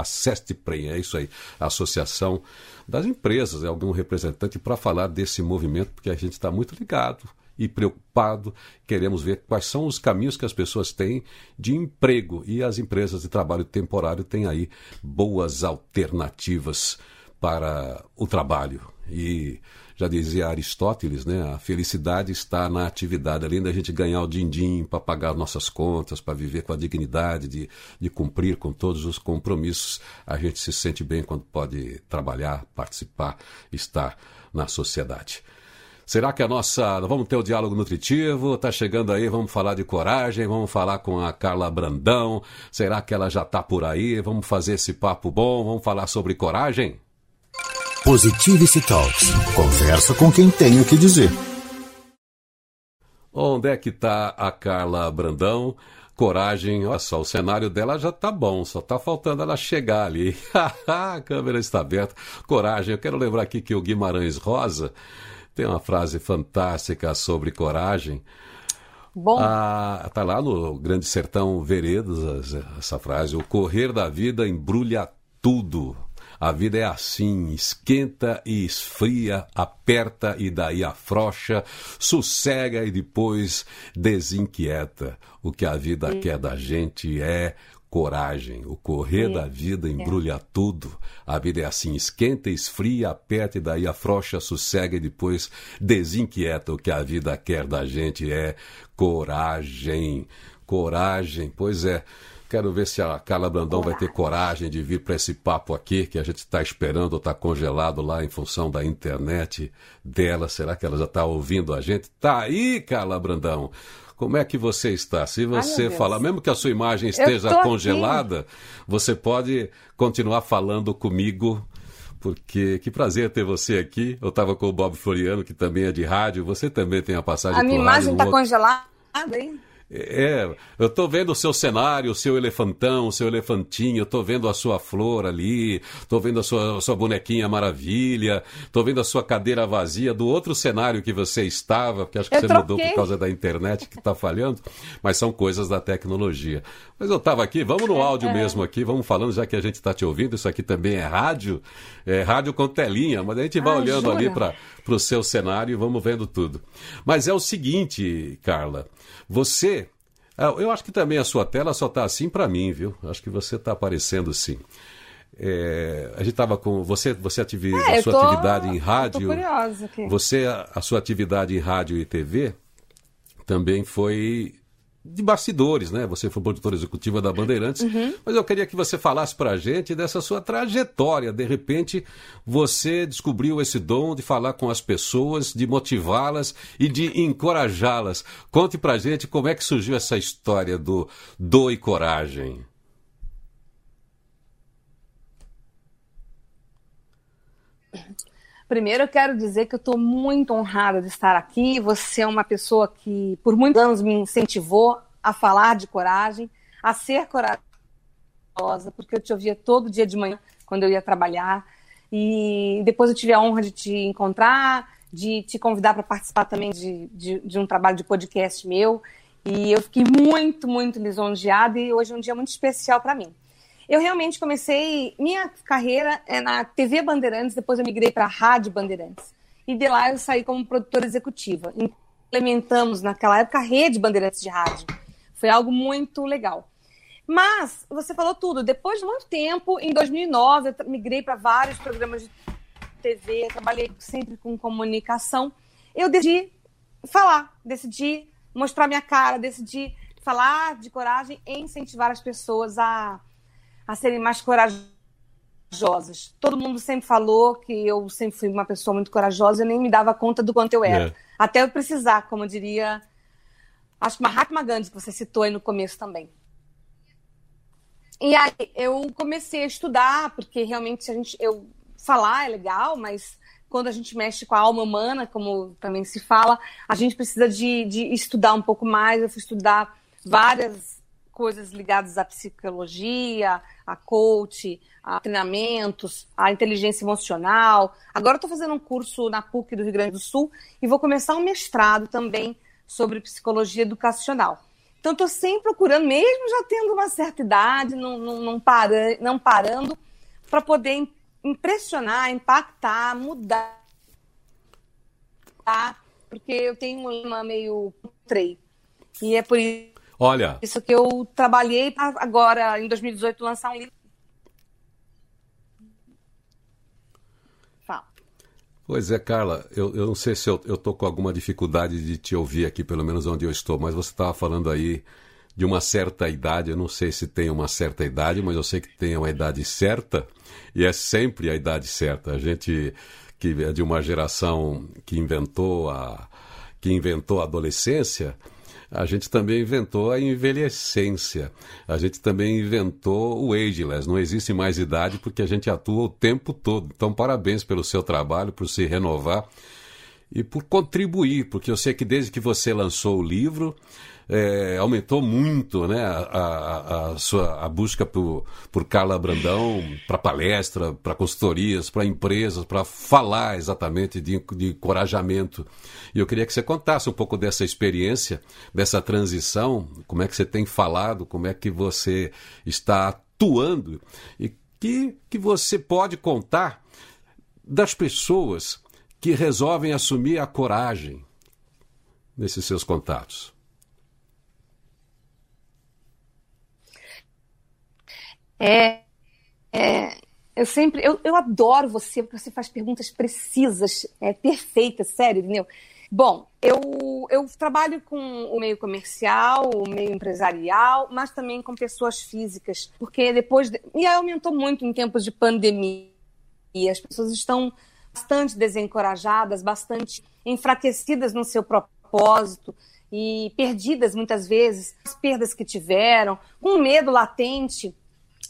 SESTPREM, é isso aí, a Associação das Empresas, é algum representante para falar desse movimento, porque a gente está muito ligado e preocupado. Queremos ver quais são os caminhos que as pessoas têm de emprego e as empresas de trabalho temporário têm aí boas alternativas para o trabalho. E já dizia Aristóteles, né? A felicidade está na atividade, além da gente ganhar o din-din para pagar nossas contas, para viver com a dignidade de, de cumprir com todos os compromissos, a gente se sente bem quando pode trabalhar, participar, estar na sociedade. Será que a nossa. Vamos ter o diálogo nutritivo? Tá chegando aí, vamos falar de coragem, vamos falar com a Carla Brandão. Será que ela já tá por aí? Vamos fazer esse papo bom, vamos falar sobre coragem? Positivity Talks. Conversa com quem tem o que dizer. Onde é que tá a Carla Brandão? Coragem, olha só, o cenário dela já tá bom, só tá faltando ela chegar ali. a câmera está aberta. Coragem, eu quero lembrar aqui que o Guimarães Rosa tem uma frase fantástica sobre coragem. Bom. Ah, tá lá no Grande Sertão Veredas essa frase. O correr da vida embrulha tudo. A vida é assim, esquenta e esfria, aperta e daí afrouxa, sossega e depois desinquieta. O que a vida Sim. quer da gente é coragem. O correr Sim. da vida é. embrulha é. tudo. A vida é assim, esquenta, esfria, aperta e daí afrouxa, sossega e depois desinquieta. O que a vida quer da gente é coragem. Coragem, pois é. Quero ver se a Carla Brandão vai ter coragem de vir para esse papo aqui, que a gente está esperando, está congelado lá em função da internet dela. Será que ela já está ouvindo a gente? Tá aí, Carla Brandão. Como é que você está? Se você Ai, falar, mesmo que a sua imagem esteja congelada, aqui. você pode continuar falando comigo porque que prazer ter você aqui. Eu estava com o Bob Floriano, que também é de rádio. Você também tem a passagem A minha imagem está congelada, hein? É, eu estou vendo o seu cenário, o seu elefantão, o seu elefantinho, estou vendo a sua flor ali, estou vendo a sua, a sua bonequinha maravilha, estou vendo a sua cadeira vazia do outro cenário que você estava, porque acho que eu você troquei. mudou por causa da internet que está falhando, mas são coisas da tecnologia. Mas eu estava aqui, vamos no áudio é. mesmo aqui, vamos falando, já que a gente está te ouvindo, isso aqui também é rádio, é rádio com telinha, mas a gente vai olhando jura? ali para o seu cenário e vamos vendo tudo. Mas é o seguinte, Carla. Você, ah, eu acho que também a sua tela só está assim para mim, viu? Acho que você está aparecendo sim. É, a gente estava com você, você ativi, é, a sua tô, atividade em rádio. curiosa aqui. Você a sua atividade em rádio e TV também foi de bastidores, né? Você foi produtora executiva da Bandeirantes, uhum. mas eu queria que você falasse para a gente dessa sua trajetória. De repente, você descobriu esse dom de falar com as pessoas, de motivá-las e de encorajá-las. Conte para a gente como é que surgiu essa história do Doe Coragem. Primeiro, eu quero dizer que eu estou muito honrada de estar aqui. Você é uma pessoa que, por muitos anos, me incentivou a falar de coragem, a ser corajosa, porque eu te ouvia todo dia de manhã quando eu ia trabalhar. E depois eu tive a honra de te encontrar, de te convidar para participar também de, de, de, um trabalho de podcast meu. E eu fiquei muito, muito lisonjeada e hoje é um dia muito especial para mim. Eu realmente comecei minha carreira é na TV Bandeirantes, depois eu migrei para a Rádio Bandeirantes. E de lá eu saí como produtora executiva. Implementamos naquela época a rede Bandeirantes de rádio. Foi algo muito legal. Mas você falou tudo. Depois de muito tempo, em 2009, eu migrei para vários programas de TV, trabalhei sempre com comunicação. Eu decidi falar, decidi mostrar minha cara, decidi falar de coragem e incentivar as pessoas a, a serem mais corajosas. Todo mundo sempre falou que eu sempre fui uma pessoa muito corajosa, eu nem me dava conta do quanto eu era. É. Até eu precisar, como diria, acho que Mahatma Gandhi, que você citou aí no começo também. E aí eu comecei a estudar, porque realmente a gente, eu falar é legal, mas quando a gente mexe com a alma humana, como também se fala, a gente precisa de, de estudar um pouco mais. Eu fui estudar várias coisas ligadas à psicologia, a coach, a treinamentos, a inteligência emocional. Agora estou fazendo um curso na PUC do Rio Grande do Sul e vou começar um mestrado também sobre psicologia educacional. Então, estou sempre procurando, mesmo já tendo uma certa idade, não, não, não, para, não parando, para poder impressionar, impactar, mudar. Porque eu tenho uma meio trei. E é por isso Olha. Isso que eu trabalhei agora, em 2018, lançar um livro. Fala. Pois é, Carla, eu, eu não sei se eu estou com alguma dificuldade de te ouvir aqui, pelo menos onde eu estou, mas você estava falando aí de uma certa idade, eu não sei se tem uma certa idade, mas eu sei que tem uma idade certa, e é sempre a idade certa. A gente que é de uma geração que inventou a, que inventou a adolescência, a gente também inventou a envelhecência. A gente também inventou o ageless. Não existe mais idade porque a gente atua o tempo todo. Então, parabéns pelo seu trabalho, por se renovar e por contribuir, porque eu sei que desde que você lançou o livro, é, aumentou muito né, a, a, a, sua a busca por, por Carla Brandão para palestra, para consultorias, para empresas, para falar exatamente de, de encorajamento. E eu queria que você contasse um pouco dessa experiência, dessa transição, como é que você tem falado, como é que você está atuando e que, que você pode contar das pessoas que resolvem assumir a coragem nesses seus contatos. É, é, eu sempre, eu, eu adoro você, porque você faz perguntas precisas, é, perfeitas, sério, entendeu? Bom, eu, eu trabalho com o meio comercial, o meio empresarial, mas também com pessoas físicas, porque depois. De, e aumentou muito em tempos de pandemia. E as pessoas estão bastante desencorajadas, bastante enfraquecidas no seu propósito e perdidas muitas vezes, as perdas que tiveram, com medo latente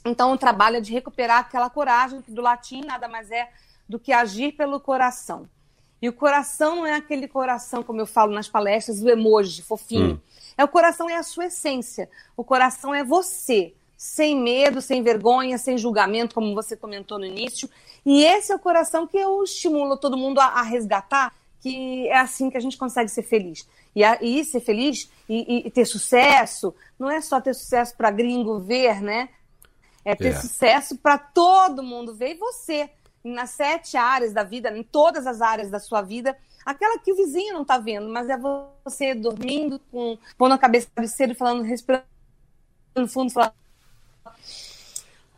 então, o trabalho é de recuperar aquela coragem, que do latim nada mais é do que agir pelo coração. E o coração não é aquele coração, como eu falo nas palestras, o emoji, fofinho. Hum. É o coração, é a sua essência. O coração é você, sem medo, sem vergonha, sem julgamento, como você comentou no início. E esse é o coração que eu estimulo todo mundo a, a resgatar, que é assim que a gente consegue ser feliz. E, a, e ser feliz e, e, ter sucesso, não é só ter sucesso para gringo ver, né? É ter é. sucesso para todo mundo ver e você, nas sete áreas da vida, em todas as áreas da sua vida, aquela que o vizinho não está vendo, mas é você dormindo, com, pondo a cabeça no travesseiro, falando, respirando no fundo, falando.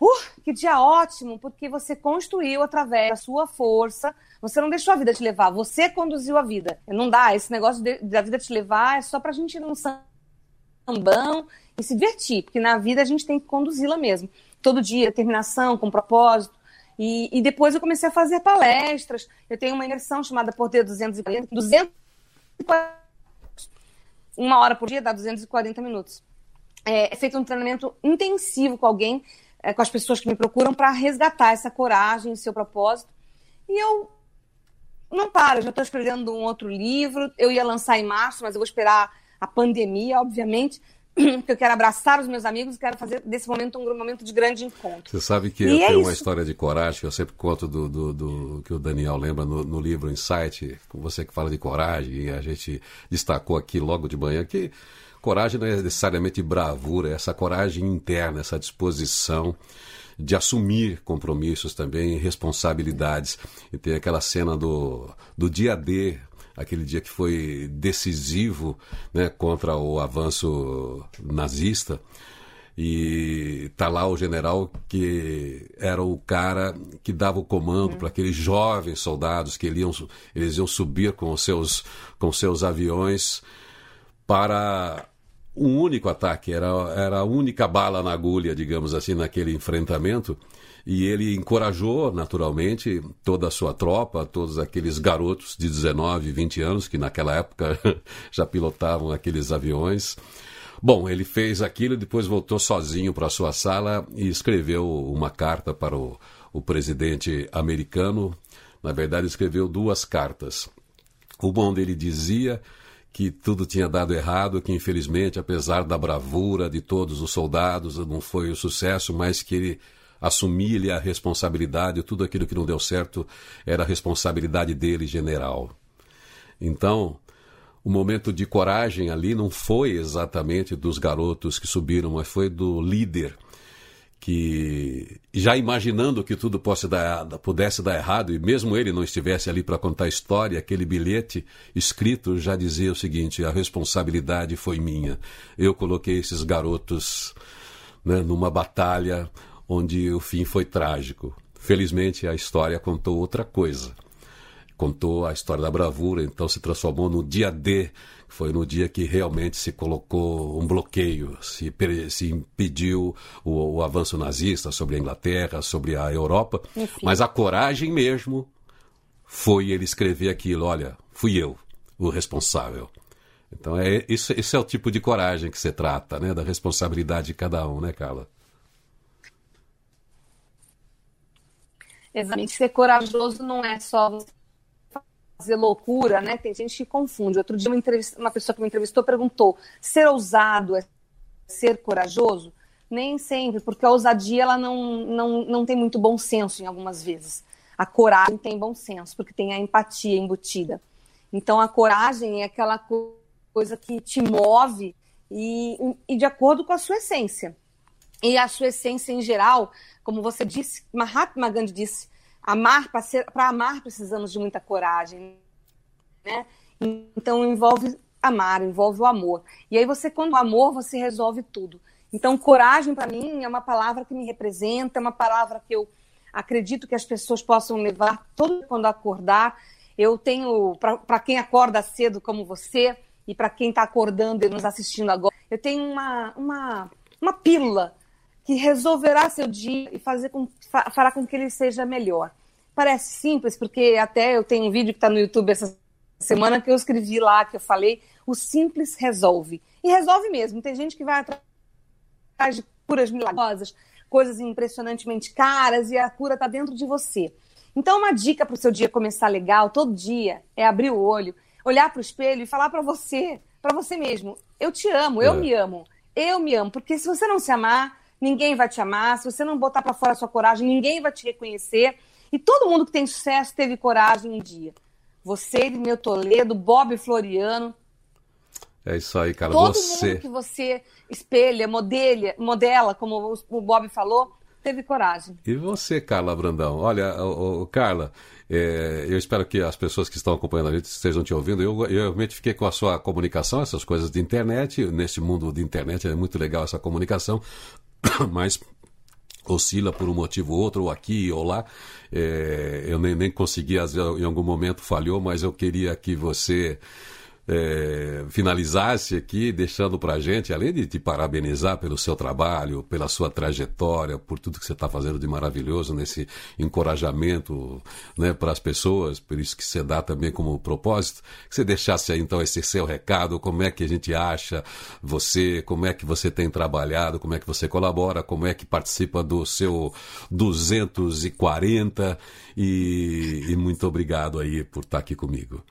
Uh, que dia ótimo, porque você construiu através da sua força, você não deixou a vida te levar, você conduziu a vida. Não dá, esse negócio de, da vida te levar é só pra gente ir num sambão e se divertir, porque na vida a gente tem que conduzi-la mesmo todo dia, determinação, com propósito. E, e, depois eu comecei a fazer palestras. Eu tenho uma imersão chamada Poder 240, 240 uma hora por dia dá 240 minutos. É, é feito um treinamento intensivo com alguém, é, com as pessoas que me procuram, para resgatar essa coragem, seu propósito. E eu não paro, já estou escrevendo um outro livro. Eu ia lançar em março, mas eu vou esperar a pandemia, obviamente, que eu quero abraçar os meus amigos e quero fazer desse momento um momento de grande encontro. Você sabe que e eu é tenho isso. uma história de coragem que eu sempre conto do, do, do que o Daniel lembra no, no, livro Insight, com você que fala de coragem, e a gente destacou aqui logo de manhã que coragem não é necessariamente bravura, é essa coragem interna, essa disposição de assumir compromissos também, responsabilidades. E tem aquela cena do, do dia D aquele dia que foi decisivo né, contra o avanço nazista. E tá lá o general que era o cara que dava o comando uhum. para aqueles jovens soldados que iam, eles iam subir com os seus, com seus aviões para um único ataque, era, era a única bala na agulha, digamos assim, naquele enfrentamento. E ele encorajou, naturalmente, toda a sua tropa, todos aqueles garotos de 19, 20 anos, que naquela época já pilotavam aqueles aviões. Bom, ele fez aquilo, depois voltou sozinho para sua sala e escreveu uma carta para o, o presidente americano. Na verdade, escreveu duas cartas. Uma onde ele dizia que tudo tinha dado errado, que infelizmente, apesar da bravura de todos os soldados, não foi o sucesso, mas que ele assumia a responsabilidade, tudo aquilo que não deu certo era a responsabilidade dele, general. Então, o momento de coragem ali não foi exatamente dos garotos que subiram, mas foi do líder que já imaginando que tudo dar, pudesse dar errado e mesmo ele não estivesse ali para contar a história, aquele bilhete escrito já dizia o seguinte: a responsabilidade foi minha. Eu coloquei esses garotos né, numa batalha onde o fim foi trágico. Felizmente a história contou outra coisa. Contou a história da bravura, então se transformou no dia D, foi no dia que realmente se colocou um bloqueio, se, se impediu o, o, avanço nazista sobre a Inglaterra, sobre a Europa. Mas a coragem mesmo foi ele escrever aquilo: olha, fui eu o responsável. Então é isso, esse é o tipo de coragem que se trata, né, da responsabilidade de cada um, né, Carla? Exatamente. Ser corajoso não é só fazer loucura, né? Tem gente que confunde. Outro dia, uma, uma pessoa que me entrevistou perguntou: ser ousado é ser corajoso? Nem sempre, porque a ousadia ela não, não, não tem muito bom senso em algumas vezes. A coragem tem bom senso, porque tem a empatia embutida. Então, a coragem é aquela coisa que te move e, e de acordo com a sua essência. E a sua essência em geral como você disse, Mahatma Gandhi disse, amar para amar precisamos de muita coragem, né? Então envolve amar, envolve o amor. E aí você quando o amor você resolve tudo. Então coragem para mim é uma palavra que me representa, é uma palavra que eu acredito que as pessoas possam levar todo quando acordar. Eu tenho para quem acorda cedo como você e para quem está acordando e nos assistindo agora, eu tenho uma uma uma pílula que resolverá seu dia e fazer com, fará com que ele seja melhor. Parece simples, porque até eu tenho um vídeo que está no YouTube essa semana que eu escrevi lá, que eu falei, o simples resolve. E resolve mesmo. Tem gente que vai atrás de curas milagrosas, coisas impressionantemente caras, e a cura está dentro de você. Então, uma dica para o seu dia começar legal, todo dia, é abrir o olho, olhar para o espelho e falar para você, para você mesmo: eu te amo, eu é. me amo, eu me amo. Porque se você não se amar, ninguém vai te amar. Se você não botar para fora a sua coragem, ninguém vai te reconhecer. E todo mundo que tem sucesso teve coragem um dia. Você, meu Toledo, Bob Floriano. É isso aí, cara. Todo você... mundo que você espelha, modela, modela, como o Bob falou, teve coragem. E você, Carla Brandão? Olha, o, Carla, é, eu espero que as pessoas que estão acompanhando a gente estejam te ouvindo. Eu, eu realmente fiquei com a sua comunicação, essas coisas de internet. Nesse mundo de internet é muito legal essa comunicação. mas oscila por um motivo ou outro, ou aqui ou lá. É, eu nem, nem consegui, em algum momento falhou, mas eu queria que você é, finalizasse aqui, deixando para a gente, além de te parabenizar pelo seu trabalho, pela sua trajetória, por tudo que você está fazendo de maravilhoso nesse encorajamento né, para as pessoas, por isso que você dá também como propósito, que você deixasse aí então esse seu recado, como é que a gente acha você, como é que você tem trabalhado, como é que você colabora, como é que participa do seu 240 e, e muito obrigado aí por estar aqui comigo.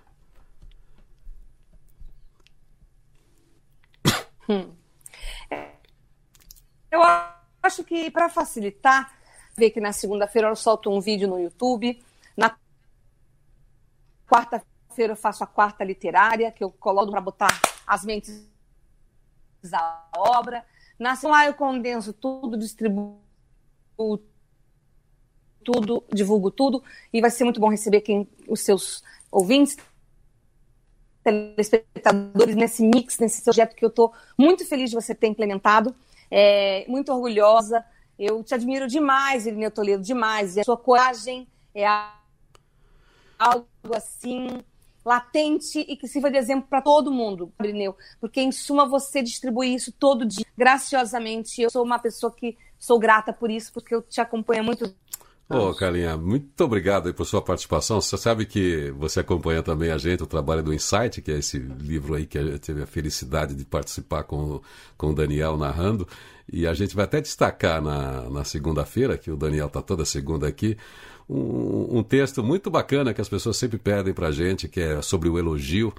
Hum. Eu acho que para facilitar, ver que na segunda-feira eu solto um vídeo no YouTube. Na quarta-feira eu faço a quarta literária, que eu coloco para botar as mentes da obra. Na lá eu condenso tudo, distribuo tudo, divulgo tudo e vai ser muito bom receber quem os seus ouvintes telespectadores nesse mix, nesse projeto que eu estou muito feliz de você ter implementado, é, muito orgulhosa. Eu te admiro demais, Irineu Toledo, demais. E a sua coragem é algo assim latente e que sirva de exemplo para todo mundo, Brineu, porque em suma você distribui isso todo dia, graciosamente. Eu sou uma pessoa que sou grata por isso, porque eu te acompanho há muito Ô, oh, Carlinha, muito obrigado por sua participação. Você sabe que você acompanha também a gente, o trabalho do Insight, que é esse livro aí que eu tive a felicidade de participar com, com o Daniel narrando. E a gente vai até destacar na, na segunda-feira, que o Daniel está toda segunda aqui, um, um, texto muito bacana que as pessoas sempre pedem para a gente, que é sobre o elogio,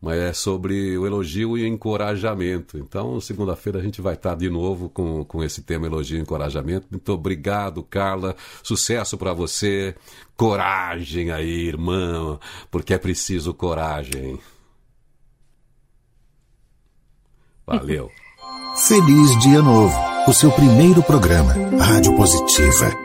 mas é sobre o elogio e o encorajamento. Então, segunda-feira a gente vai estar de novo com, com esse tema elogio e encorajamento. Muito obrigado, Carla. Sucesso para você. Coragem aí, irmã, porque é preciso coragem. Valeu. Feliz Dia Novo, o seu primeiro programa, Rádio Positiva.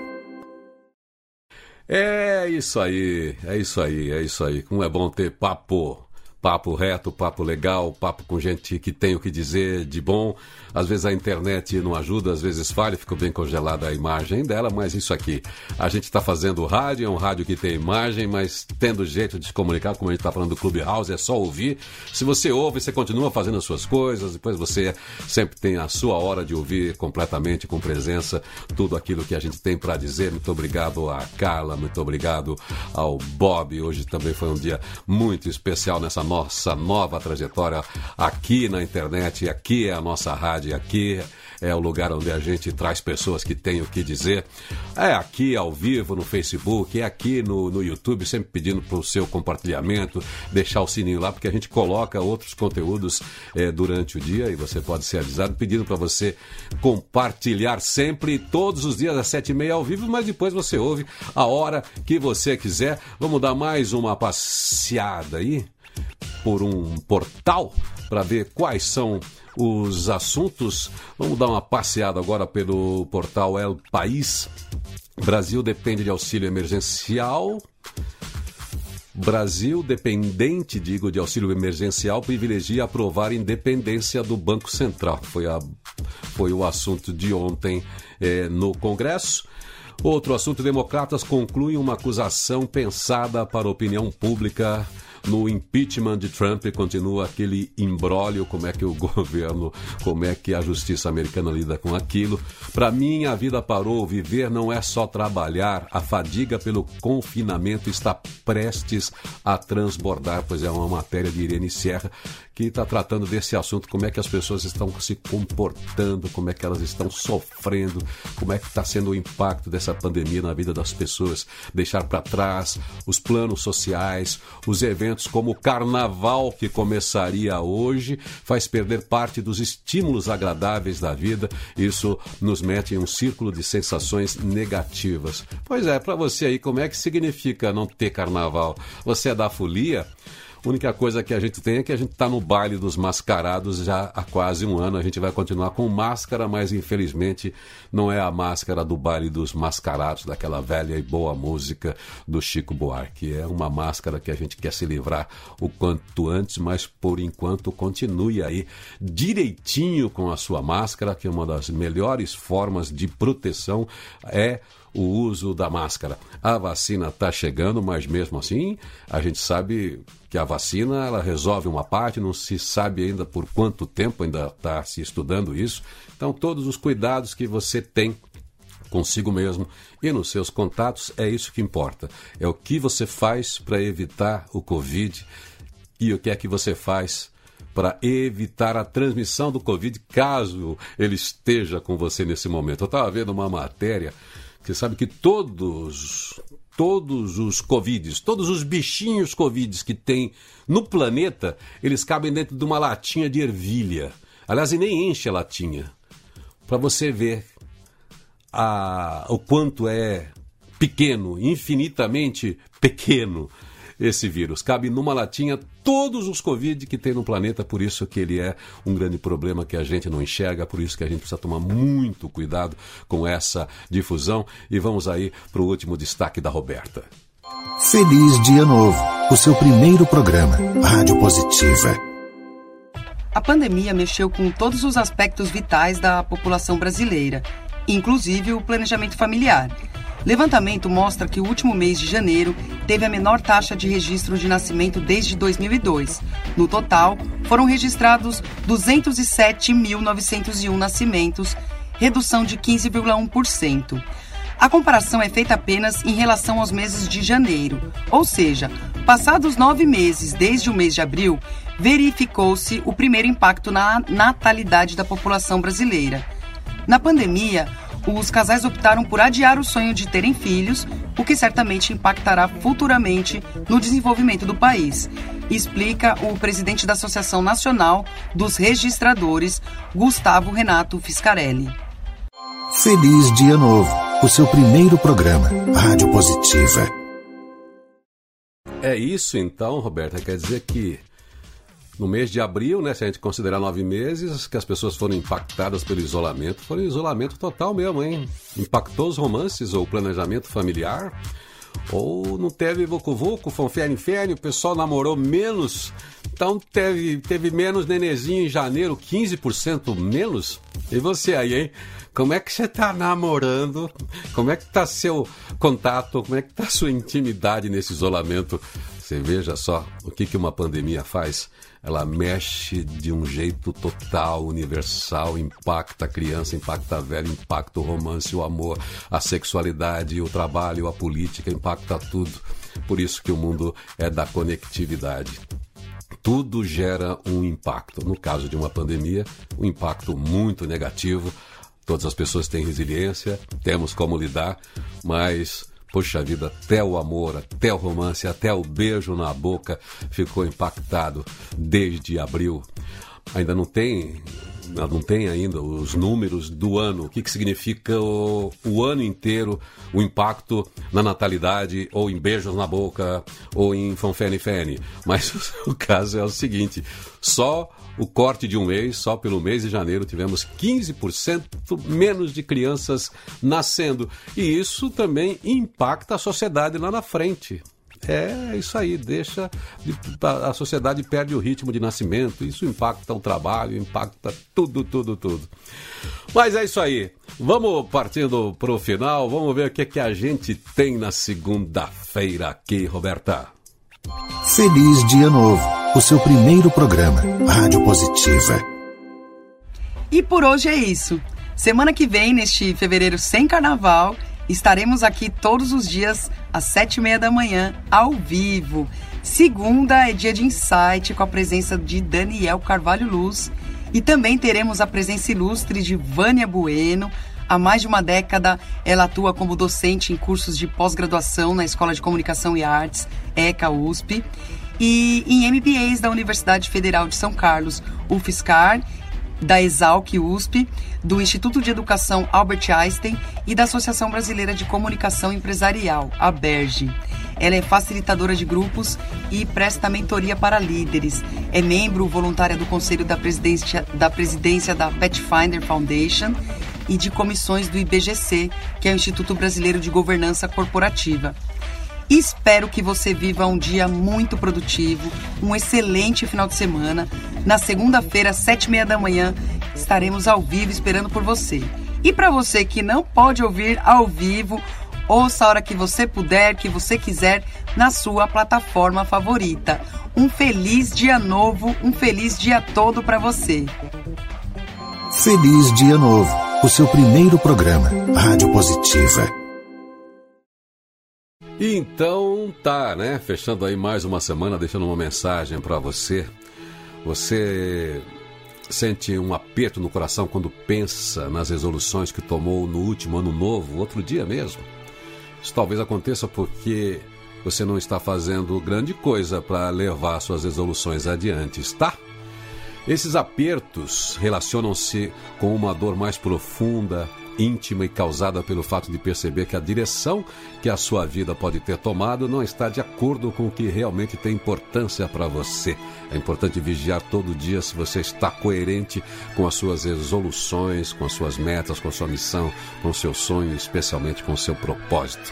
É isso aí, é isso aí, é isso aí. Como é bom ter papo papo reto, papo legal, papo com gente que tem o que dizer de bom. Às vezes a internet não ajuda, às vezes falha, ficou bem congelada a imagem dela, mas isso aqui. A gente está fazendo rádio, é um rádio que tem imagem, mas tendo jeito de se comunicar, como a gente está falando do Clubhouse, é só ouvir. Se você ouve, você continua fazendo as suas coisas, depois você sempre tem a sua hora de ouvir completamente, com presença, tudo aquilo que a gente tem para dizer. Muito obrigado a Carla, muito obrigado ao Bob. Hoje também foi um dia muito especial nessa nossa nova trajetória aqui na internet. Aqui é a nossa rádio, aqui é o lugar onde a gente traz pessoas que têm o que dizer. É aqui ao vivo no Facebook, é aqui no, no YouTube, sempre pedindo para o seu compartilhamento, deixar o sininho lá, porque a gente coloca outros conteúdos é, durante o dia e você pode ser avisado, pedindo para você compartilhar sempre, todos os dias às sete e meia ao vivo, mas depois você ouve a hora que você quiser. Vamos dar mais uma passeada aí por um portal para ver quais são os assuntos. Vamos dar uma passeada agora pelo portal El País. Brasil depende de auxílio emergencial. Brasil, dependente, digo, de auxílio emergencial, privilegia aprovar independência do Banco Central. Foi, a, foi o assunto de ontem eh, no Congresso. Outro assunto: democratas concluem uma acusação pensada para a opinião pública no impeachment de Trump continua aquele imbróglio, como é que o governo, como é que a justiça americana lida com aquilo. Para mim, a vida parou. Viver não é só trabalhar. A fadiga pelo confinamento está prestes a transbordar, pois é uma matéria de Irene Serra que está tratando desse assunto, como é que as pessoas estão se comportando, como é que elas estão sofrendo, como é que está sendo o impacto dessa pandemia na vida das pessoas, deixar para trás os planos sociais, os eventos como o carnaval que começaria hoje, faz perder parte dos estímulos agradáveis da vida, isso nos mete em um círculo de sensações negativas. Pois é, para você aí, como é que significa não ter carnaval? Você é da folia? A única coisa que a gente tem é que a gente está no baile dos mascarados já há quase um ano. A gente vai continuar com máscara, mas infelizmente não é a máscara do baile dos mascarados, daquela velha e boa música do Chico Buarque. É uma máscara que a gente quer se livrar o quanto antes, mas por enquanto continue aí direitinho com a sua máscara, que é uma das melhores formas de proteção é o uso da máscara. A vacina está chegando, mas mesmo assim a gente sabe que a vacina ela resolve uma parte, não se sabe ainda por quanto tempo, ainda está se estudando isso. Então todos os cuidados que você tem consigo mesmo e nos seus contatos é isso que importa. É o que você faz para evitar o Covid e o que é que você faz para evitar a transmissão do Covid caso ele esteja com você nesse momento. Eu estava vendo uma matéria você sabe que todos, todos os Covids, todos os bichinhos Covids que tem no planeta, eles cabem dentro de uma latinha de ervilha. Aliás, e nem enche a latinha. Para você ver a, o quanto é pequeno, infinitamente pequeno esse vírus. Cabe numa latinha todos os Covid que tem no planeta, por isso que ele é um grande problema que a gente não enxerga, por isso que a gente precisa tomar muito cuidado com essa difusão. E vamos aí para o último destaque da Roberta. Feliz Dia Novo, o seu primeiro programa, Rádio Positiva. A pandemia mexeu com todos os aspectos vitais da população brasileira, inclusive o planejamento familiar. Levantamento mostra que o último mês de janeiro teve a menor taxa de registro de nascimento desde 2002. No total, foram registrados 207.901 nascimentos, redução de 15,1%. A comparação é feita apenas em relação aos meses de janeiro, ou seja, passados nove meses desde o mês de abril, verificou-se o primeiro impacto na natalidade da população brasileira. Na pandemia, os casais optaram por adiar o sonho de terem filhos, o que certamente impactará futuramente no desenvolvimento do país, explica o presidente da Associação Nacional dos Registradores, Gustavo Renato Fiscarelli. Feliz Dia Novo, o seu primeiro programa, Rádio Positiva. É isso então, Roberta, quer dizer que no mês de abril, né, se a gente considerar nove meses, que as pessoas foram impactadas pelo isolamento, foi um isolamento total mesmo, hein? Impactou os romances ou planejamento familiar? Ou não teve vucu-vucu, fanfare inferno, o pessoal namorou menos, então teve, teve menos nenezinho em janeiro, 15% menos? E você aí, hein? Como é que você está namorando? Como é que está seu contato? Como é que está sua intimidade nesse isolamento? Você veja só o que, que uma pandemia faz ela mexe de um jeito total, universal, impacta a criança, impacta a velha, impacta o romance, o amor, a sexualidade, o trabalho, a política, impacta tudo. Por isso que o mundo é da conectividade. Tudo gera um impacto. No caso de uma pandemia, um impacto muito negativo. Todas as pessoas têm resiliência, temos como lidar, mas Poxa vida, até o amor, até o romance, até o beijo na boca ficou impactado desde abril. Ainda não tem não tem ainda os números do ano, o que, que significa o, o, ano inteiro, o impacto na natalidade, ou em beijos na boca, ou em fanfene-fene. Mas o caso é o seguinte: só o corte de um mês, só pelo mês de janeiro, tivemos 15% menos de crianças nascendo. E isso também impacta a sociedade lá na frente. É isso aí, deixa. A sociedade perde o ritmo de nascimento, isso impacta o trabalho, impacta tudo, tudo, tudo. Mas é isso aí. Vamos partindo para o final, vamos ver o que, é que a gente tem na segunda-feira aqui, Roberta. Feliz Dia Novo, o seu primeiro programa, Rádio Positiva. E por hoje é isso. Semana que vem, neste fevereiro sem carnaval, estaremos aqui todos os dias às sete e meia da manhã, ao vivo. Segunda é dia de insight com a presença de Daniel Carvalho Luz. E também teremos a presença ilustre de Vânia Bueno. Há mais de uma década, ela atua como docente em cursos de pós-graduação na Escola de Comunicação e Artes, ECA USP, e em MBAs da Universidade Federal de São Carlos, UFSCar, da Exalc USP, do Instituto de Educação Albert Einstein e da Associação Brasileira de Comunicação Empresarial, a BERGE. Ela é facilitadora de grupos e presta mentoria para líderes. É membro voluntária do Conselho da Presidência da, presidência da Pathfinder Foundation e de comissões do IBGC, que é o Instituto Brasileiro de Governança Corporativa. Espero que você viva um dia muito produtivo, um excelente final de semana. Na segunda-feira, às sete e meia da manhã, estaremos ao vivo esperando por você. E para você que não pode ouvir ao vivo, ouça a hora que você puder, que você quiser, na sua plataforma favorita. Um feliz dia novo, um feliz dia todo para você. Feliz Dia Novo, o seu primeiro programa, Rádio Positiva. Então tá, né? Fechando aí mais uma semana, deixando uma mensagem para você. Você sente um aperto no coração quando pensa nas resoluções que tomou no último ano novo, outro dia mesmo? Isso talvez aconteça porque você não está fazendo grande coisa para levar suas resoluções adiante, está? Esses apertos relacionam-se com uma dor mais profunda, íntima e causada pelo fato de perceber que a direção que a sua vida pode ter tomado não está de acordo com o que realmente tem importância para você. É importante vigiar todo dia se você está coerente com as suas resoluções, com as suas metas, com a sua missão, com o seu sonho, especialmente com o seu propósito.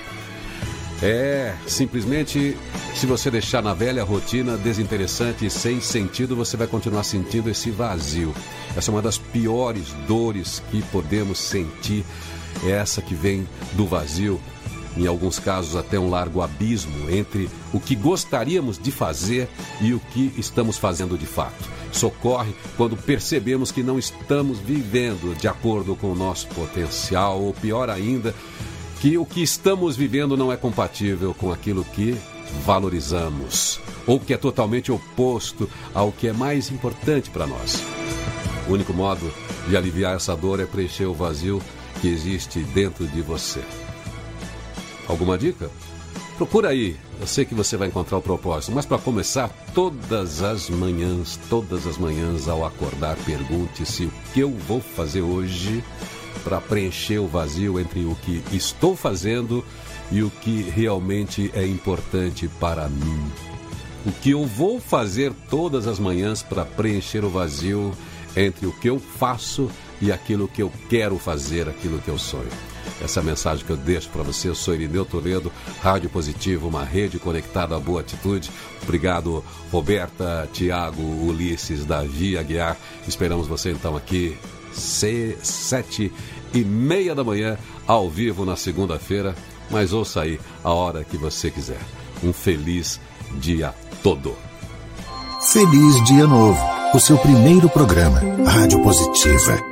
É, simplesmente, se você deixar na velha rotina desinteressante e sem sentido, você vai continuar sentindo esse vazio. Essa é uma das piores dores que podemos sentir, é essa que vem do vazio em alguns casos até um largo abismo entre o que gostaríamos de fazer e o que estamos fazendo de fato. Socorre quando percebemos que não estamos vivendo de acordo com o nosso potencial, ou pior ainda, que o que estamos vivendo não é compatível com aquilo que valorizamos, ou que é totalmente oposto ao que é mais importante para nós. O único modo de aliviar essa dor é preencher o vazio que existe dentro de você. Alguma dica? Procura aí, eu sei que você vai encontrar o propósito, mas para começar, todas as manhãs, todas as manhãs ao acordar, pergunte-se o que eu vou fazer hoje para preencher o vazio entre o que estou fazendo e o que realmente é importante para mim. O que eu vou fazer todas as manhãs para preencher o vazio entre o que eu faço e aquilo que eu quero fazer, aquilo que eu sonho. Essa é mensagem que eu deixo para você. Eu sou Irineu Toledo, Rádio Positivo, uma rede conectada à boa atitude. Obrigado, Roberta, Tiago, Ulisses, Davi, Aguiar. Esperamos você então aqui, sete e meia da manhã, ao vivo na segunda-feira. Mas ouça aí a hora que você quiser. Um feliz dia todo. Feliz Dia Novo, o seu primeiro programa, Rádio Positiva